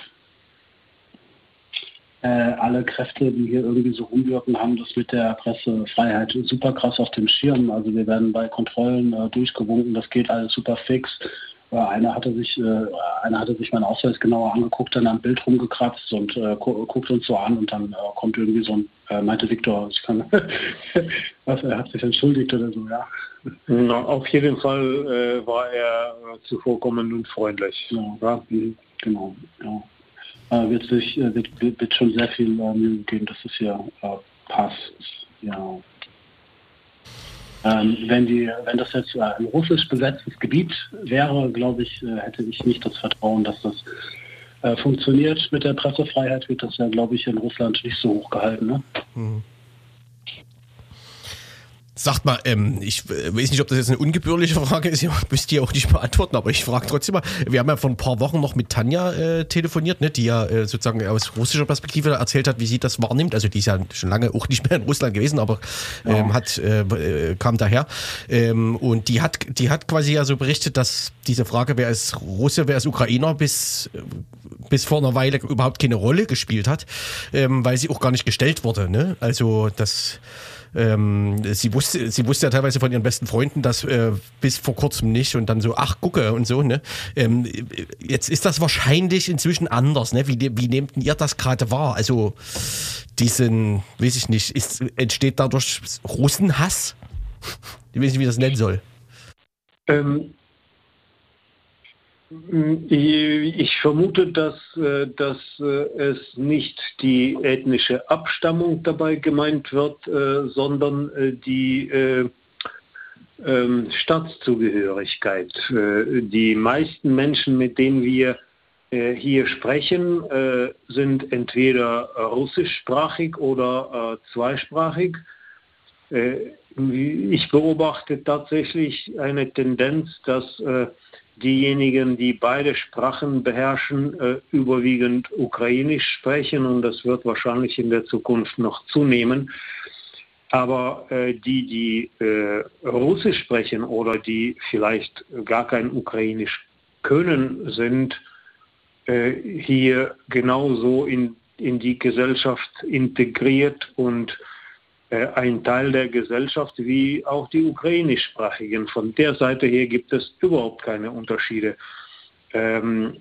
äh, alle Kräfte, die hier irgendwie so rumwirken, haben das mit der Pressefreiheit super krass auf dem Schirm. Also wir werden bei Kontrollen äh, durchgewunken, das geht alles super fix. Äh, einer hatte sich, äh, einer hatte sich meinen Ausweis genauer angeguckt, dann am Bild rumgekratzt und äh, gu guckt uns so an und dann äh, kommt irgendwie so ein, äh, meinte Viktor, ich kann, [laughs] was, er hat sich entschuldigt oder so, ja. Na, auf jeden Fall äh, war er zuvorkommend und freundlich. Ja, ja genau, ja. wird, sich, wird, wird, schon sehr viel Mühe geben, dass es hier passt. Ja. Ähm, wenn, die, wenn das jetzt ein russisch besetztes Gebiet wäre, glaube ich, äh, hätte ich nicht das Vertrauen, dass das äh, funktioniert. Mit der Pressefreiheit wird das ja, glaube ich, in Russland nicht so hoch gehalten. Ne? Mhm. Sagt mal, ähm, ich äh, weiß nicht, ob das jetzt eine ungebührliche Frage ist, [laughs] ihr müsst ihr auch nicht beantworten, aber ich frage trotzdem mal. Wir haben ja vor ein paar Wochen noch mit Tanja äh, telefoniert, ne, die ja äh, sozusagen aus russischer Perspektive erzählt hat, wie sie das wahrnimmt. Also die ist ja schon lange auch nicht mehr in Russland gewesen, aber ähm, ja. hat äh, äh, kam daher. Ähm, und die hat, die hat quasi ja so berichtet, dass diese Frage, wer ist Russe, wer ist Ukrainer, bis, bis vor einer Weile überhaupt keine Rolle gespielt hat, ähm, weil sie auch gar nicht gestellt wurde. Ne? Also das ähm, sie wusste, sie wusste ja teilweise von ihren besten Freunden, das äh, bis vor kurzem nicht und dann so, ach gucke und so, ne? Ähm, jetzt ist das wahrscheinlich inzwischen anders, ne? Wie, wie nehmt ihr das gerade wahr? Also diesen, weiß ich nicht, ist, entsteht dadurch Russenhass? Ich weiß nicht, wie das nennen soll. Ähm, ich vermute, dass, äh, dass äh, es nicht die ethnische Abstammung dabei gemeint wird, äh, sondern die ähm, Staatszugehörigkeit. Die meisten Menschen, mit denen wir hier sprechen, sind entweder russischsprachig oder zweisprachig. Ich beobachte tatsächlich eine Tendenz, dass diejenigen, die beide Sprachen beherrschen, äh, überwiegend Ukrainisch sprechen und das wird wahrscheinlich in der Zukunft noch zunehmen. Aber äh, die, die äh, Russisch sprechen oder die vielleicht gar kein Ukrainisch können, sind äh, hier genauso in, in die Gesellschaft integriert und ein Teil der Gesellschaft wie auch die ukrainischsprachigen. Von der Seite her gibt es überhaupt keine Unterschiede. Ähm,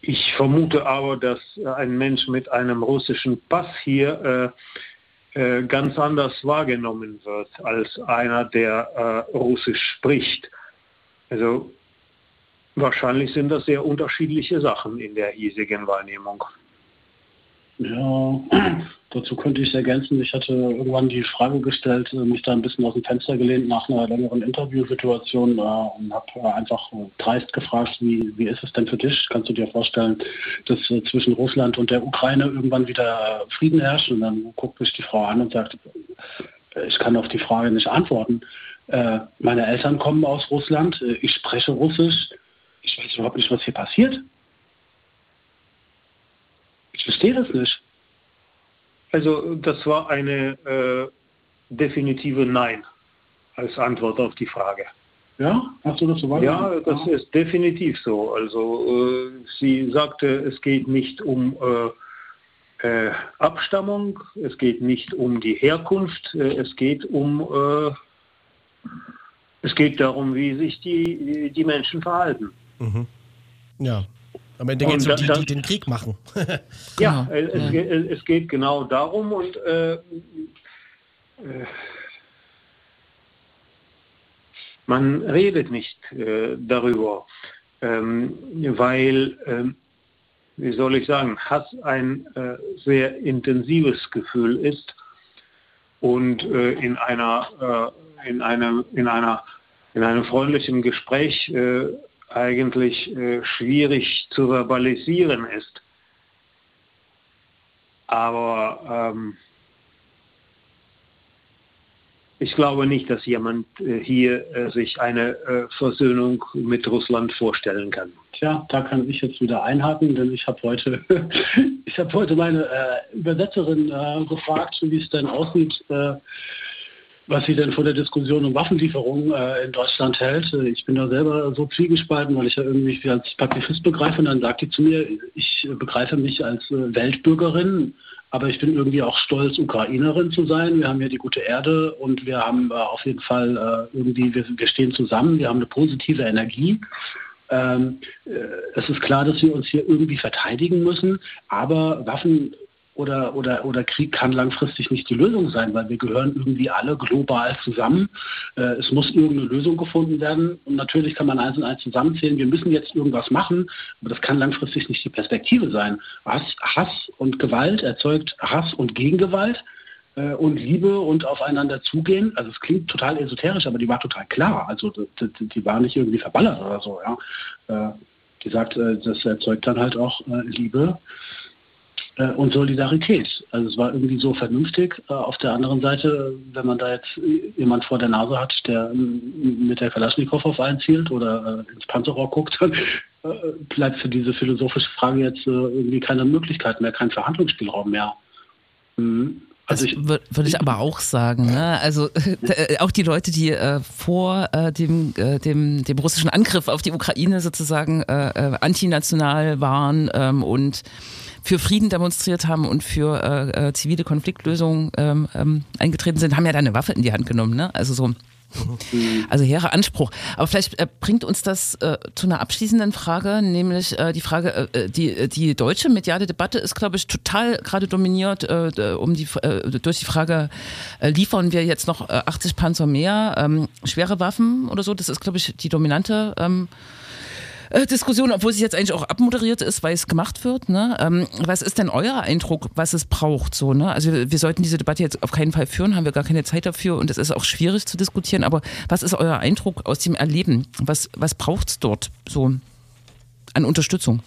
ich vermute aber, dass ein Mensch mit einem russischen Pass hier äh, äh, ganz anders wahrgenommen wird als einer, der äh, Russisch spricht. Also wahrscheinlich sind das sehr unterschiedliche Sachen in der hiesigen Wahrnehmung. Ja, [clears throat] dazu könnte ich ergänzen, ich hatte irgendwann die Frage gestellt, äh, mich da ein bisschen aus dem Fenster gelehnt nach einer längeren Interviewsituation äh, und habe äh, einfach dreist gefragt, wie, wie ist es denn für dich? Kannst du dir vorstellen, dass zwischen Russland und der Ukraine irgendwann wieder Frieden herrscht? Und dann guckt mich die Frau an und sagt, ich kann auf die Frage nicht antworten. Meine Eltern kommen aus Russland, ich spreche Russisch, ich weiß überhaupt nicht, was hier passiert. Ich verstehe das nicht. Also das war eine äh, definitive Nein als Antwort auf die Frage. Ja, hast du das so? Ja, das ja. ist definitiv so. Also äh, sie sagte, es geht nicht um äh, äh Abstammung, es geht nicht um die Herkunft, äh, es geht um äh, es geht darum, wie sich die, die Menschen verhalten. Mhm. Ja, am Ende geht es um die, die den Krieg machen. [laughs] ja, genau. es, ja. es, geht genau darum und äh, äh, man redet nicht äh, darüber, ähm, weil, ähm, wie soll ich sagen, Hass ein äh, sehr intensives Gefühl ist und äh, in einer, äh, in einem, in einer, in einem freundlichen Gespräch eigentlich äh, schwierig zu verbalisieren ist. Aber ähm, ich glaube nicht, dass jemand äh, hier äh, sich eine äh, Versöhnung mit Russland vorstellen kann. Tja, da kann ich jetzt wieder einhaken, denn ich habe heute, [laughs] ich habe heute meine äh, Übersetzerin äh, gefragt, wie es denn aussieht was sie denn von der Diskussion um Waffenlieferungen äh, in Deutschland hält. Ich bin da selber so zwiegespalten, weil ich ja irgendwie als Pazifist begreife. Und dann sagt die zu mir, ich begreife mich als äh, Weltbürgerin, aber ich bin irgendwie auch stolz, Ukrainerin zu sein. Wir haben hier die gute Erde und wir haben äh, auf jeden Fall äh, irgendwie, wir, wir, stehen zusammen, wir haben eine positive Energie. Ähm, äh, es ist klar, dass wir uns hier irgendwie verteidigen müssen, aber Waffen oder, oder, oder Krieg kann langfristig nicht die Lösung sein, weil wir gehören irgendwie alle global zusammen. Äh, es muss irgendeine Lösung gefunden werden. Und natürlich kann man eins und eins zusammenzählen. Wir müssen jetzt irgendwas machen, aber das kann langfristig nicht die Perspektive sein. Hass, Hass und Gewalt erzeugt Hass und Gegengewalt äh, und Liebe und aufeinander zugehen. Also es klingt total esoterisch, aber die war total klar. Also die, die war nicht irgendwie verballert oder so. Ja. Äh, die sagt, äh, das erzeugt dann halt auch äh, Liebe und Solidarität. Also es war irgendwie so vernünftig. Äh, auf der anderen Seite, wenn man da jetzt jemand vor der Nase hat, der mit der Kalaschnikow auf einen zielt oder äh, ins Panzerrohr guckt, dann bleibt für diese philosophische Frage jetzt irgendwie keine Möglichkeit mehr, kein Verhandlungsspielraum mehr. Mhm. Also das würde ich aber auch sagen. Ne? Also [laughs] äh, auch die Leute, die äh, vor äh, dem, äh, dem, dem russischen Angriff auf die Ukraine sozusagen äh, antinational waren ähm, und für Frieden demonstriert haben und für äh, äh, zivile Konfliktlösungen ähm, ähm, eingetreten sind, haben ja da eine Waffe in die Hand genommen. Ne? Also so [laughs] also hehrer Anspruch. Aber vielleicht äh, bringt uns das äh, zu einer abschließenden Frage, nämlich äh, die Frage, äh, die, die deutsche mediale Debatte ist, glaube ich, total gerade dominiert äh, um die, äh, durch die Frage, liefern wir jetzt noch 80 Panzer mehr, ähm, schwere Waffen oder so. Das ist, glaube ich, die dominante ähm, äh, Diskussion, obwohl sie jetzt eigentlich auch abmoderiert ist, weil es gemacht wird. Ne? Ähm, was ist denn euer Eindruck, was es braucht? So, ne? Also wir sollten diese Debatte jetzt auf keinen Fall führen, haben wir gar keine Zeit dafür und es ist auch schwierig zu diskutieren. Aber was ist euer Eindruck aus dem Erleben? Was, was braucht es dort so an Unterstützung?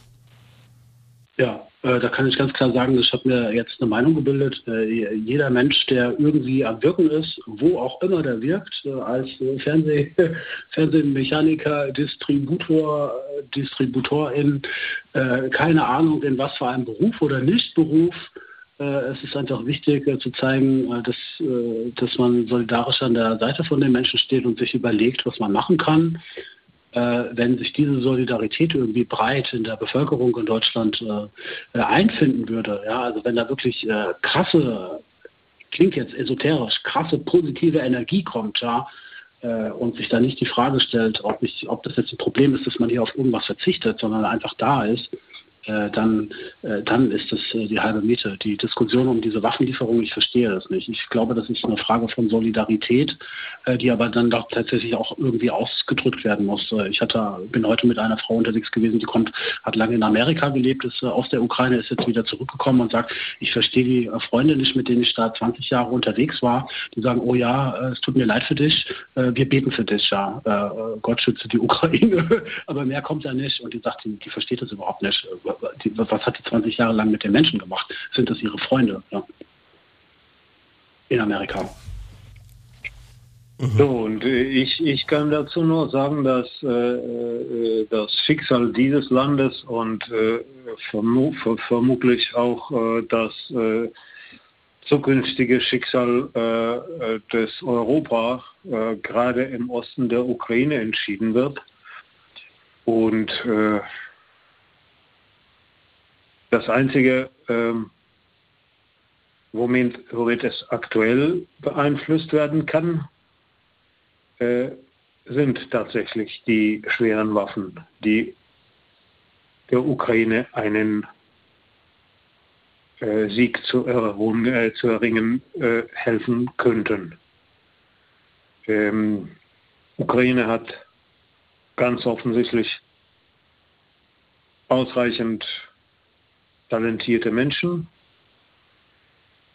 Ja, da kann ich ganz klar sagen, ich habe mir jetzt eine Meinung gebildet. Äh, jeder Mensch, der irgendwie am Wirken ist, wo auch immer der wirkt, äh, als Fernseh [laughs] Fernsehmechaniker, Distributor, Distributorin, keine Ahnung in was für einem Beruf oder Nichtberuf, es ist einfach wichtig zu zeigen, dass, dass man solidarisch an der Seite von den Menschen steht und sich überlegt, was man machen kann äh, wenn sich diese Solidarität irgendwie breit in der Bevölkerung in Deutschland äh, äh, einfinden würde, ja, also wenn da wirklich äh, krasse, klingt jetzt esoterisch, krasse positive Energie kommt, ja, äh, und sich da nicht die Frage stellt, ob, ich, ob das jetzt ein Problem ist, dass man hier auf irgendwas verzichtet, sondern einfach da ist, äh, dann, äh, dann ist das äh, die halbe Miete. Die Diskussion um diese Waffenlieferung, ich verstehe das nicht. Ich glaube, das ist eine Frage von Solidarität, die aber dann doch tatsächlich auch irgendwie ausgedrückt werden muss. Ich hatte, bin heute mit einer Frau unterwegs gewesen, die kommt, hat lange in Amerika gelebt, ist aus der Ukraine, ist jetzt wieder zurückgekommen und sagt, ich verstehe die Freunde nicht, mit denen ich da 20 Jahre unterwegs war. Die sagen, oh ja, es tut mir leid für dich, wir beten für dich, ja. Gott schütze die [laughs] Ukraine, aber mehr kommt ja nicht. Und die sagt, die, die versteht das überhaupt nicht was hat die 20 Jahre lang mit den Menschen gemacht? Sind das ihre Freunde ja? in Amerika? Mhm. So, und äh, ich, ich kann dazu nur sagen, dass äh, äh das Schicksal dieses Landes und äh, vermu vermutlich auch äh, das äh, zukünftige Schicksal des Europa gerade im Osten der Ukraine entschieden wird. Und das Einzige, ähm, womit, womit es aktuell beeinflusst werden kann, äh, sind tatsächlich die schweren Waffen, die der Ukraine einen äh, Sieg zu, errungen, äh, zu erringen äh, helfen könnten. Ähm, Ukraine hat ganz offensichtlich ausreichend talentierte Menschen,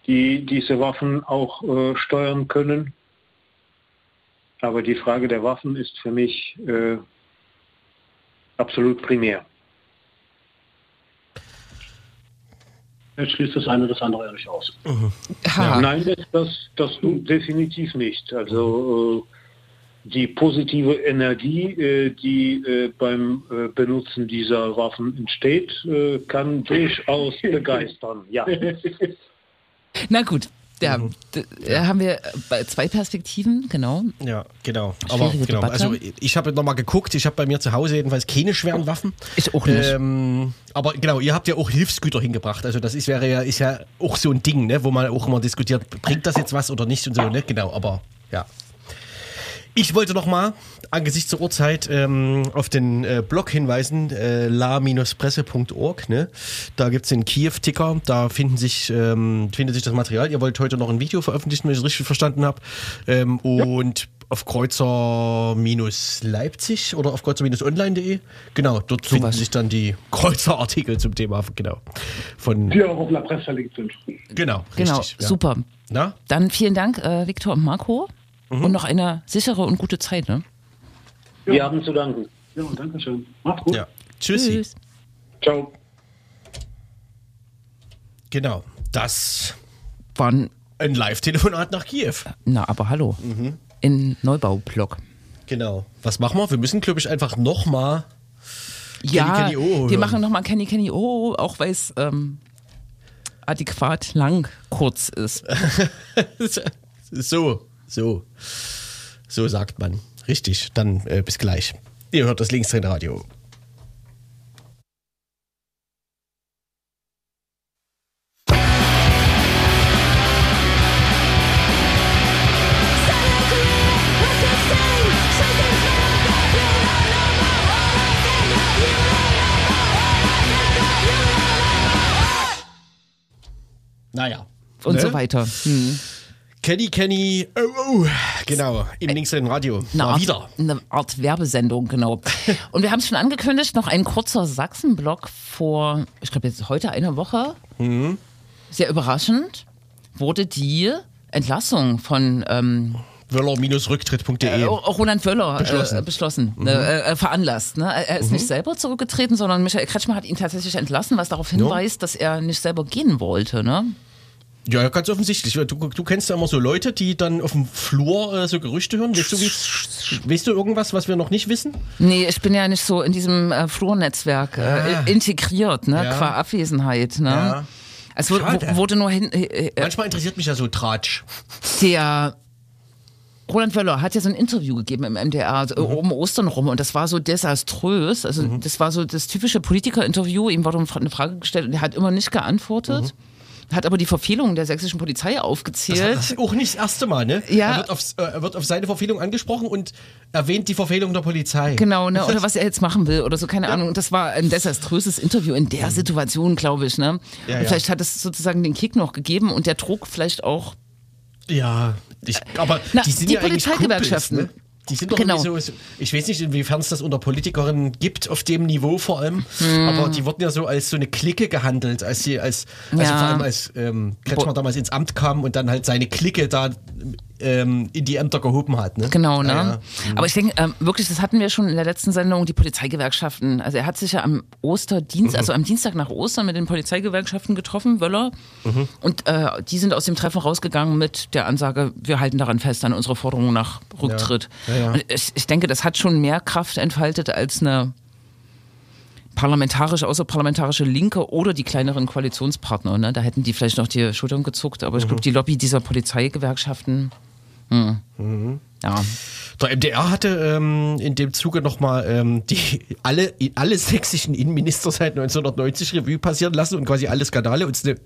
die diese Waffen auch äh, steuern können. Aber die Frage der Waffen ist für mich äh, absolut primär. Jetzt schließt das eine oder das andere ehrlich aus. Mhm. Ja. Nein, das, das, das, definitiv nicht. Also äh, die positive Energie, äh, die äh, beim äh, Benutzen dieser Waffen entsteht, kann durchaus [laughs] begeistern. Ja. [laughs] Na gut, ja, mhm. da haben wir zwei Perspektiven, genau. Ja, genau. Aber genau, also ich habe nochmal geguckt, ich habe bei mir zu Hause jedenfalls keine schweren Waffen. Ich auch nicht. Ähm, aber genau, ihr habt ja auch Hilfsgüter hingebracht. Also das ist, wäre ja, ist ja auch so ein Ding, ne, wo man auch immer diskutiert, bringt das jetzt was oder nicht und so, ne? Genau, aber ja. Ich wollte noch mal angesichts der Uhrzeit ähm, auf den äh, Blog hinweisen, äh, la-presse.org. Ne? Da gibt es den Kiew-Ticker, da finden sich, ähm, findet sich das Material. Ihr wollt heute noch ein Video veröffentlichen, wenn ich es richtig verstanden habe. Ähm, und ja. auf Kreuzer-Leipzig oder auf kreuzer-online.de. Genau, dort so finden was. sich dann die Kreuzer-Artikel zum Thema, genau. Von, die auch auf La Presse verlinkt sind. Genau, genau, richtig, ja. super. Na? Dann vielen Dank, äh, Viktor und Marco. Mhm. Und noch eine sichere und gute Zeit, ne? Ja. Wir haben zu danken. Ja, danke schön. Macht's gut. Ja. Tschüssi. Tschüss. Ciao. Genau, das war ein, Live-Telefonat nach Kiew. Na, aber hallo. Mhm. In Neubaublock. Genau. Was machen wir? Wir müssen, glaube ich, einfach nochmal ja, Kenny Kenny O. Wir machen nochmal Kenny Kenny O, auch weil es ähm, adäquat lang kurz ist. [laughs] so. So. So sagt man. Richtig. Dann äh, bis gleich. Ihr hört das Linkstrainradio. Naja. Und ne? so weiter. Hm. Kenny, Kenny, oh, oh. Genau, im linkseren Radio. Eine Mal Art, wieder. eine Art Werbesendung, genau. [laughs] Und wir haben es schon angekündigt, noch ein kurzer Sachsen-Block vor, ich glaube jetzt heute eine Woche. Mhm. Sehr überraschend wurde die Entlassung von ähm, Wöller-rücktritt.de. äh, Roland Wöller Beschlossen. äh, beschlossen, äh, äh, veranlasst. Ne? Er ist nicht selber zurückgetreten, sondern Michael Kretschmer hat ihn tatsächlich entlassen, was darauf hinweist, dass er nicht selber gehen wollte. Ne? Ja, ganz offensichtlich. Du, du kennst ja immer so Leute, die dann auf dem Flur äh, so Gerüchte hören. Weißt du, wie, weißt du irgendwas, was wir noch nicht wissen? Nee, ich bin ja nicht so in diesem äh, Flurnetzwerk äh, Ah. integriert, ne? Ja. qua Abwesenheit. Ne? Ja. Es wurde, wurde nur hin, äh, äh, Manchmal interessiert mich ja so Tratsch. der Roland Wöller hat ja so ein Interview gegeben im MDR so um Ostern rum und das war so desaströs. Also das war so das typische Politiker-Interview. Ihm wurde eine Frage gestellt und er hat immer nicht geantwortet. Hat aber die Verfehlungen der sächsischen Polizei Das, aufgezählt. das ist auch nicht das erste Mal, ne? Ja. Er wird, auf, äh, er wird auf seine Verfehlung angesprochen und erwähnt die Verfehlung der Polizei. Genau, ne? [laughs] Oder was er jetzt machen will oder so, keine Ahnung. Und das war ein desaströses Interview in der Situation, glaube ich, ne? Ja, ja. vielleicht hat es sozusagen den Kick noch gegeben und der Druck vielleicht auch. Ja, ich, aber Na, die sind die ja eigentlich Polizeigewerkschaften. Kumpels, ne? Die sind doch Genau. so, ich weiß nicht, inwiefern es das unter Politikerinnen gibt, auf dem Niveau vor allem, Hm. aber die wurden ja so als so eine Clique gehandelt, als sie, als, also Ja. vor allem als ähm, Kretschmer damals ins Amt kam und dann halt seine Clique da ähm, in die Ämter gehoben hat. Ne? Genau, ne? Ja, ja. Aber ich denke, ähm, wirklich, das hatten wir schon in der letzten Sendung, die Polizeigewerkschaften. Also er hat sich ja am Osterdienst, Mhm. also am Dienstag nach Ostern mit den Polizeigewerkschaften getroffen, Wöller. Mhm. Und äh, die sind aus dem Treffen rausgegangen mit der Ansage, wir halten daran fest, an unserer Forderung nach Rücktritt. Ja, ich, ich denke, das hat schon mehr Kraft entfaltet als eine parlamentarisch, außerparlamentarische Linke oder die kleineren Koalitionspartner. Ne? Da hätten die vielleicht noch die Schultern gezuckt, aber Mhm. ich glaube, die Lobby dieser Polizeigewerkschaften. Hm. Mhm. Ja. Der MDR hatte ähm, in dem Zuge nochmal ähm, die alle, alle sächsischen Innenminister seit 1990 Revue passieren lassen und quasi alle Skandale. Und es ist eine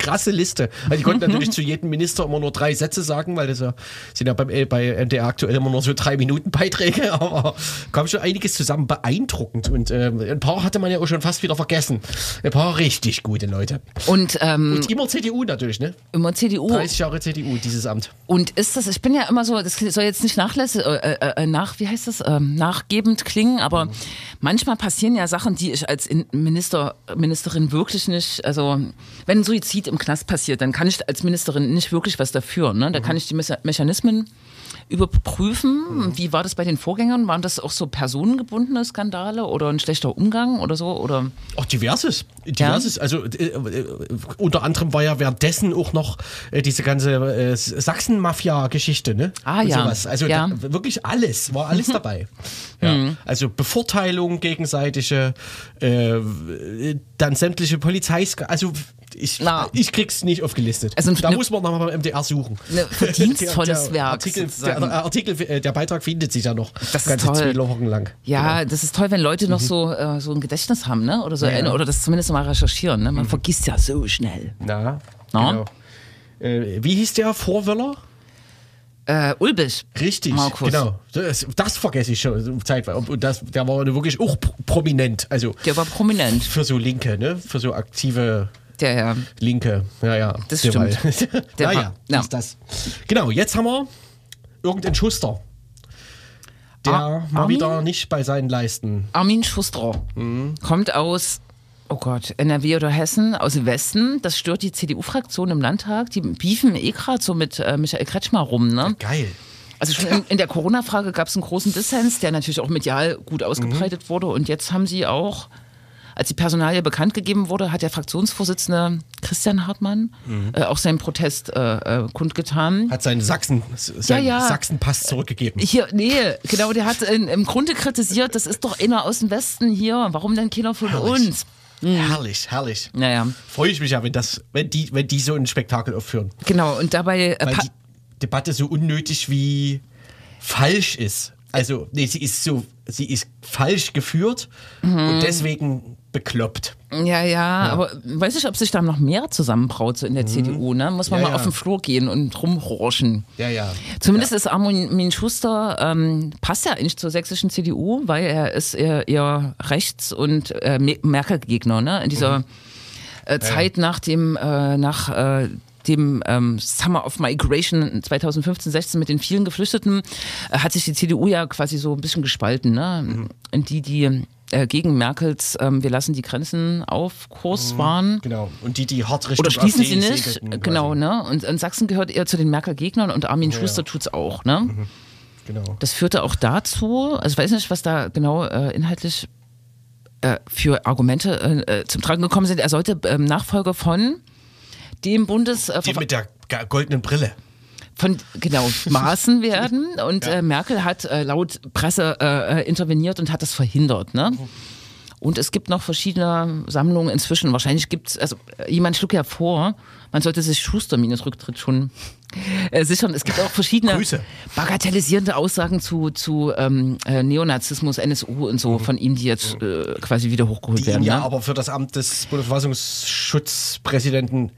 krasse Liste. Also die konnten natürlich [laughs] zu jedem Minister immer nur drei Sätze sagen, weil das ja sind ja beim, äh, bei MDR aktuell immer nur so drei Minuten Beiträge, [laughs] aber kam schon einiges zusammen. Beeindruckend. Und ähm, ein paar hatte man ja auch schon fast wieder vergessen. Ein paar richtig gute Leute. Und, ähm, Und immer CDU natürlich, ne? immer CDU. 30 Jahre CDU, dieses Amt. Und ist das, ich bin ja immer so, das soll jetzt nicht nachlässig, äh, äh, äh, nach, wie heißt das, ähm, nachgebend klingen, aber manchmal passieren ja Sachen, die ich als In- Minister, Ministerin wirklich nicht, also wenn ein Suizid im Knast passiert, dann kann ich als Ministerin nicht wirklich was dafür. Ne? Da kann ich die Mecha- Mechanismen überprüfen. Wie war das bei den Vorgängern? Waren das auch so personengebundene Skandale oder ein schlechter Umgang oder so? Oder? Auch diverses. Diverses. Also äh, äh, unter anderem war ja währenddessen auch noch äh, diese ganze äh, Sachsen-Mafia-Geschichte, ne? Ah, Und ja. Sowas. Also Ja. Mhm. da, wirklich alles, war alles [laughs] dabei. Ja. Also Bevorteilung, gegenseitige, äh, dann sämtliche Polizei, also ich, Na. ich krieg's nicht aufgelistet. Also da ne- muss man nochmal beim MDR suchen. Ne, [laughs] verdienstvolles der, der Werk Artikel, der, der Artikel, äh, der Beitrag findet sich ja noch Das ist toll. zwei Wochen lang. Ja, das ist toll, wenn Leute noch so, äh, so ein Gedächtnis haben, ne? Oder so Genau. Ja, ja. oder das zumindest mal recherchieren. Ne? Man vergisst ja so schnell. Na, Na? genau. Äh, wie hieß der Vorwöller? Äh, Ulbich. Richtig, Markus. genau. Das, das vergesse ich schon zeitweise. Und das, der war wirklich auch pro- prominent. Also Der war prominent. für so Linke, ne? Für so aktive Der, ja. Linke. Ja, ja. Das [laughs] Der stimmt. Der naja, war- ja. ist das. Genau, jetzt haben wir irgendeinen Schuster. Der Ar- mal Armin? wieder nicht bei seinen Leisten. Armin Schuster Mhm. kommt aus, oh Gott, NRW oder Hessen, aus dem Westen. Das stört die CDU-Fraktion im Landtag. Die beefen eh gerade so mit äh, Michael Kretschmer rum, ne? Geil. Also schon in, in der Corona-Frage gab es einen großen Dissens, der natürlich auch medial gut ausgebreitet wurde. Und jetzt haben sie auch, als die Personalie bekannt gegeben wurde, hat der Fraktionsvorsitzende Christian Hartmann äh, auch seinen Protest äh, äh, kundgetan. Hat seinen Sachsen, seinen ja. Sachsenpass zurückgegeben. Hier, nee, genau, der hat in, im Grunde kritisiert, das ist doch einer aus dem Westen hier, warum denn keiner von Herrlich. uns? Herrlich, herrlich. Naja, Freue ich mich ja, wenn, das, wenn, die, wenn die so ein Spektakel aufführen. genau, und dabei äh, weil die Debatte so unnötig wie falsch ist. Also, nee, sie ist so, sie ist falsch geführt Mhm. und deswegen bekloppt. Ja, ja, aber weiß ich, ob sich da noch mehr zusammenbraut so in der CDU, ne? Muss man Mhm. Ja, mal ja. auf den Flur gehen und rumhorchen. Ja, ja. Zumindest ist Armin Schuster, ähm, passt ja eigentlich zur sächsischen CDU, weil er ist eher, eher Rechts- und äh, Me- Merkel-Gegner, ne? In dieser Mhm. äh, Zeit nach dem, äh, nach äh, dem ähm, Summer of Migration 2015, 16 mit den vielen Geflüchteten, äh, hat sich die CDU ja quasi so ein bisschen gespalten. Ne? Mhm. In die, die äh, gegen Merkels ähm, Wir lassen die Grenzen auf Kurs waren. Genau. Und die, die hart Richtung Oder schließen sie nicht, genau, ne? Und, und Sachsen gehört eher zu den Merkel-Gegnern und Armin Schuster tut's auch, ne? Genau. Das führte auch dazu, also ich weiß nicht, was da genau äh, inhaltlich äh, für Argumente äh, äh, zum Tragen gekommen sind. Er sollte ähm, Nachfolger von dem Bundes äh, Die mit der goldenen Brille. Von genau Maßen [laughs] werden und äh, Merkel hat äh, laut Presse äh, äh, interveniert und hat das verhindert. Ne? Und es gibt noch verschiedene Sammlungen inzwischen. Wahrscheinlich gibt es, also äh, jemand schlug ja vor, man sollte sich Schuster-Rücktritt schon äh, sichern. Es gibt auch verschiedene Grüße. bagatellisierende Aussagen zu, zu ähm, äh, Neonazismus, NSU und so von ihm, die jetzt äh, quasi wieder hochgeholt Mhm. Die werden. ja ne? aber für das Amt des Bundesverfassungsschutzpräsidenten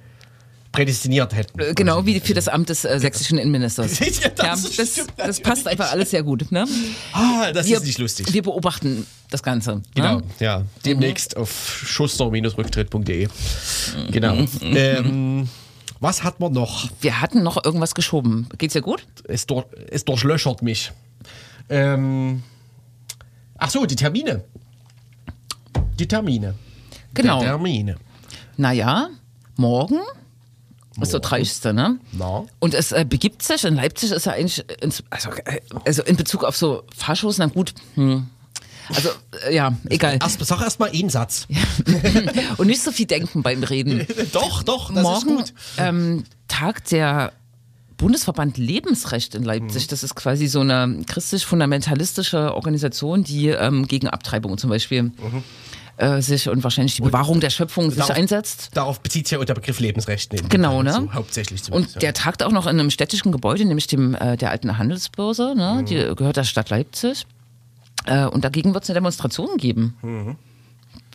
prädestiniert hätten. Äh, Genau wie für das Amt des äh, sächsischen Innenministers. Ja, [laughs] Ja, das das, stimmt das natürlich. passt einfach alles sehr gut. Ne? Ah, das Wir, ist nicht lustig. wir beobachten das Ganze. Genau, Ne? ja. Demnächst auf schuster-rücktritt.de. Genau. [laughs] ähm, was hat man noch? Wir hatten noch irgendwas geschoben. Geht's dir gut? Es, durch, es durchlöchert mich. Ähm, ach so, die Termine. Die Termine. Genau. Der Termine. Naja, morgen Morgen. 30. Ne? Na? Und es äh, begibt sich, in Leipzig ist ja eigentlich, ins, also, äh, also in Bezug auf so Faschos, na gut, hm. also äh, ja, egal. Erst, sag erst mal einen Satz. [laughs] Und nicht so viel denken beim Reden. [laughs] doch, doch, das morgen ist gut. Ähm, tagt der Bundesverband Lebensrecht in Mhm. Leipzig. Das ist quasi so eine christlich-fundamentalistische Organisation, die ähm, gegen Abtreibung zum Beispiel Mhm. Äh, sich und wahrscheinlich die Bewahrung der Schöpfung sich Darauf- einsetzt. Darauf bezieht sich ja der Begriff Lebensrecht. Genau, ne? So, hauptsächlich. Und der tagt auch noch in einem städtischen Gebäude, nämlich dem äh, der alten Handelsbörse. Ne? Mhm. Die gehört der Stadt Leipzig. Äh, und dagegen wird es eine Demonstration geben.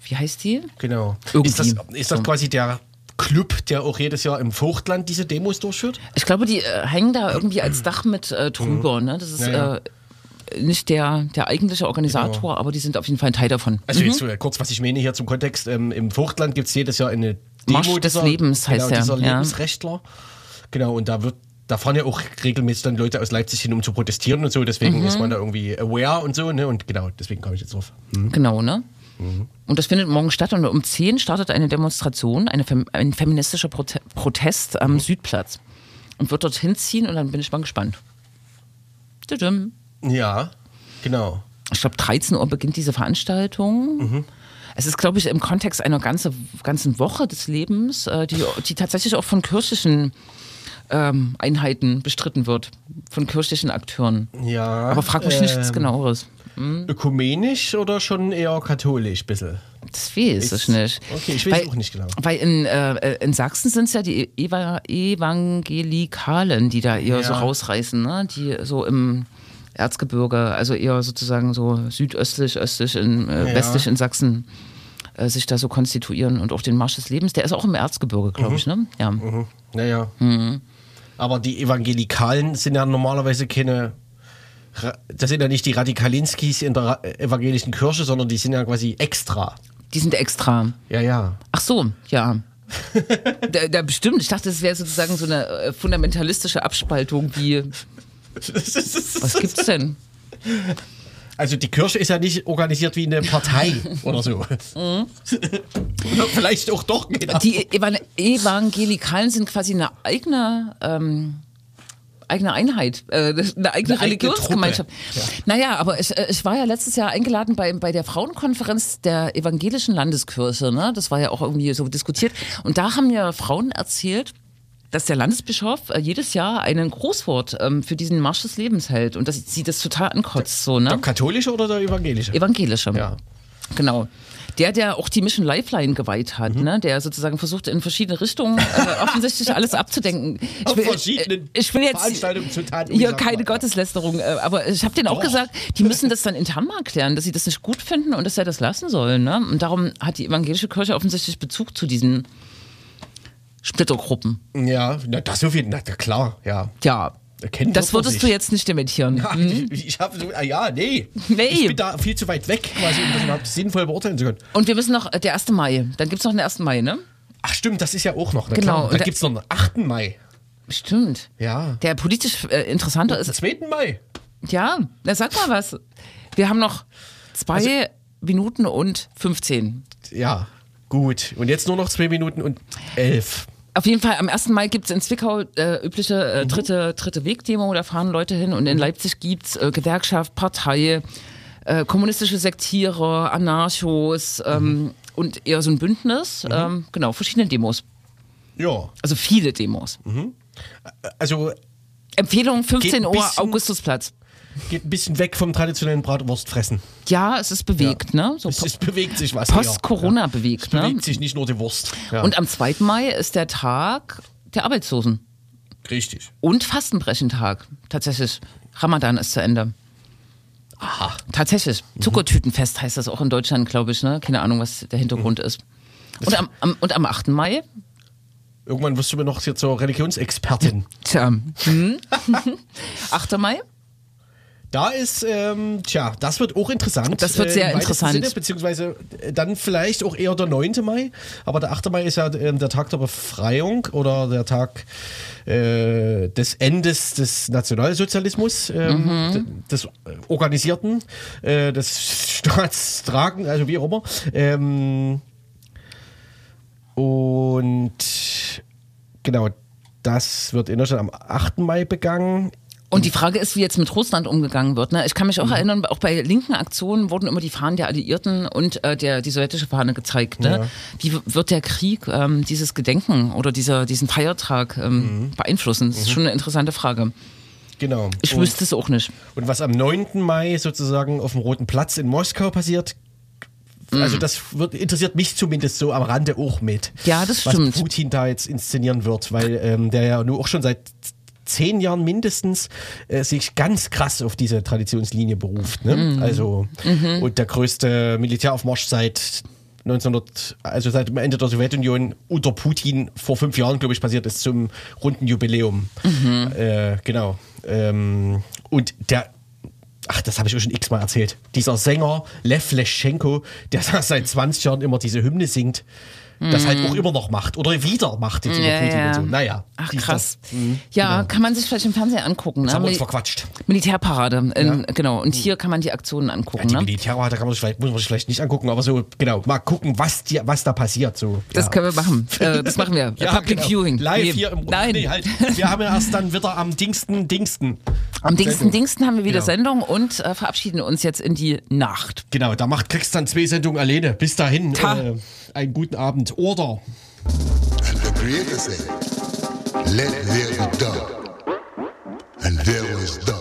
Wie heißt die? Genau. Irgendwie. Ist das, ist das So. quasi der Club, der auch jedes Jahr im Vogtland diese Demos durchführt? Ich glaube, die äh, hängen da irgendwie als Dach mit äh, drüber. Ne? Das ist Mhm. Ja, ja. Äh, nicht der, der eigentliche Organisator, aber die sind auf jeden Fall ein Teil davon. Also jetzt so, kurz, was ich meine hier zum Kontext. Ähm, Im Vogtland gibt es jedes Jahr eine Demo Marsch des Lebens heißt genau, dieser ja. Lebensrechtler. Genau, und da wird da fahren ja auch regelmäßig dann Leute aus Leipzig hin, um zu protestieren und so. Deswegen Mhm. ist man da irgendwie aware und so. Ne? Und genau, deswegen komme ich jetzt drauf. Hm. Genau, ne? Und das findet morgen statt und um 10 startet eine Demonstration, eine Fem ein feministischer Prote Protest am Südplatz. Und wird dorthin ziehen und dann bin ich mal gespannt. Tudum. Ja, genau. Ich glaube, 13 Uhr beginnt diese Veranstaltung. Es ist, glaube ich, im Kontext einer ganze, ganzen Woche des Lebens, äh, die, die tatsächlich auch von kirchlichen ähm, Einheiten bestritten wird, von kirchlichen Akteuren. Ja. Aber frag mich nichts ähm, genaueres. Ökumenisch oder schon eher katholisch, bisschen? Das weiß ich nicht. Okay, ich weiß auch nicht genau. Weil in, äh, in Sachsen sind es ja die Eva Evangelikalen, die da eher so Ja. rausreißen, ne? die so im Erzgebirge, also eher sozusagen so südöstlich, östlich, in, äh, Ja. westlich in Sachsen äh, sich da so konstituieren und auch den Marsch des Lebens, der ist auch im Erzgebirge, glaube ich, ne? Ja. Naja. Mhm. Aber die Evangelikalen sind ja normalerweise keine. Das sind ja nicht die Radikalinskis in der evangelischen Kirche, sondern die sind ja quasi extra. Die sind extra. Ja, ja. Ach so, ja. [laughs] da, da bestimmt. Ich dachte, es wäre sozusagen so eine äh, fundamentalistische Abspaltung wie. Was gibt's denn? Also die Kirche ist ja nicht organisiert wie eine Partei [laughs] oder so. Oder vielleicht auch doch. Genau. Die Evan Evangelikalen sind quasi eine eigene, ähm, eigene Einheit, äh, eine eigene Eine eigene Religionsgemeinschaft. Truppe, Naja, aber ich, äh, ich war ja letztes Jahr eingeladen bei, bei der Frauenkonferenz der evangelischen Landeskirche. Ne? Das war ja auch irgendwie so diskutiert. Und da haben mir Frauen erzählt, dass der Landesbischof äh, jedes Jahr einen Großwort ähm, für diesen Marsch des Lebens hält und dass sie das total ankotzt. So, ne? Der katholische oder der evangelische? Evangelische. Ja. Genau. Der, der auch die Mission Lifeline geweiht hat, Mhm. ne? der sozusagen versucht, in verschiedene Richtungen äh, [laughs] offensichtlich alles abzudenken. Ich Auf will, verschiedenen ich will jetzt Veranstaltungen zu Taten hier keine. Gotteslästerung, äh, aber ich habe denen auch Doch. gesagt, die müssen das dann intern mal erklären, dass sie das nicht gut finden und dass er das lassen soll. Ne? Und darum hat die evangelische Kirche offensichtlich Bezug zu diesen Splittergruppen. Ja, na, das jeden Fall, na klar, ja. Ja, Erkennt das würdest du sich. jetzt nicht dementieren. Ja, ich, ich habe so, ah, ja, nee. Nee. Ich bin da viel zu weit weg, quasi, um das überhaupt sinnvoll beurteilen zu können. Und wir wissen noch, äh, der 1. Mai, dann gibt es noch den 1. Mai, ne? Ach stimmt, das ist ja auch noch. Na Genau, Klar. und Da da- gibt es noch einen 8. Mai. Stimmt. Ja. Der politisch äh, interessanter ist. 2. Mai. Ja, na, sag mal was. Wir haben noch zwei Also Minuten und 15. Ja, gut. Und jetzt nur noch 2 Minuten und 11. Auf jeden Fall, am 1. Mai gibt es in Zwickau äh, übliche äh, Mhm. dritte, dritte Wegdemo, da fahren Leute hin und in Leipzig gibt es äh, Gewerkschaft, Partei, äh, kommunistische Sektiere, Anarchos Mhm. ähm, und eher so ein Bündnis. Ähm, genau, verschiedene Demos. Ja. Also viele Demos. Also Empfehlung 15 Geht ein Uhr, Augustusplatz. Geht ein bisschen weg vom traditionellen Bratwurstfressen. Ja, es ist bewegt, ne? So Es, es bewegt sich was. Post-Corona eher. bewegt, Es ne? bewegt sich nicht nur die Wurst. Ja. Und am 2. Mai ist der Tag der Arbeitslosen. Richtig. Und Fastenbrechentag. Tatsächlich. Ramadan ist zu Ende. Aha. Tatsächlich. Zuckertütenfest heißt das auch in Deutschland, glaube ich. Ne? Keine Ahnung, was der Hintergrund ist. Und am, am, und am 8. Mai, Irgendwann wirst du mir noch hier zur Religionsexpertin. tja, hm? [laughs] 8. Mai, Da ist, ähm, tja, das wird auch interessant. Das wird äh, sehr weitesten interessant. Sinne, beziehungsweise äh, dann vielleicht auch eher der 9. Mai. Aber der 8. Mai ist ja ähm, der Tag der Befreiung oder der Tag äh, des Endes des Nationalsozialismus, ähm, Mhm. des äh, Organisierten, äh, des Staatstragen, also wie auch immer. Ähm, und genau, das wird in Deutschland am 8. Mai begangen. Und die Frage ist, wie jetzt mit Russland umgegangen wird. Ne? Ich kann mich auch Mhm. erinnern, auch bei linken Aktionen wurden immer die Fahnen der Alliierten und äh, der, die sowjetische Fahne gezeigt. Ne? Ja. Wie wird der Krieg ähm, dieses Gedenken oder dieser, diesen Feiertag ähm, Mhm. beeinflussen? Das ist schon eine interessante Frage. Genau. Ich Und- wüsste es auch nicht. Und was am 9. Mai sozusagen auf dem Roten Platz in Moskau passiert, Mhm. also das wird, interessiert mich zumindest so am Rande auch mit. Ja, das was stimmt. Putin da jetzt inszenieren wird, weil ähm, der ja nur auch schon seit zehn Jahren mindestens äh, sich ganz krass auf diese Traditionslinie beruft. Ne? Mhm. Also und der größte Militäraufmarsch seit 1900, also seit dem Ende der Sowjetunion unter Putin vor fünf Jahren, glaube ich, passiert ist zum runden Jubiläum. Mhm. Äh, genau. Ähm, und der Ach, das habe ich euch schon x-mal erzählt. Dieser Sänger Lev Leschenko, der [laughs] seit 20 Jahren immer diese Hymne singt, das halt auch immer noch macht. Oder wieder macht Mhm. Ja, Putin ja. und so. Naja. Ach krass. das. Mhm, ja, genau. kann man sich vielleicht im Fernsehen angucken. Ne? haben wir uns verquatscht. Militärparade, in, genau. Und hier kann man die Aktionen Ja, angucken. die ne? Militärwahl, da kann man sich vielleicht, muss man sich vielleicht nicht angucken, aber so, genau, mal gucken, was, die, was da passiert. So, Das ja. können wir machen. [laughs] Äh, das machen wir. Ja, Public genau. Viewing. Live Nee, hier im Nein. Nee, halt. Wir haben ja erst dann wieder am Dingsten, Dingsten. Am Dingsten Sendung. Dingsten haben wir wieder Genau. Sendung und äh, verabschieden uns jetzt in die Nacht. Genau, da macht, kriegst du dann zwei Sendungen alleine. Bis dahin, Ta. Einen guten Abend. Oder. And the Creator said, Let there be done. And there was done.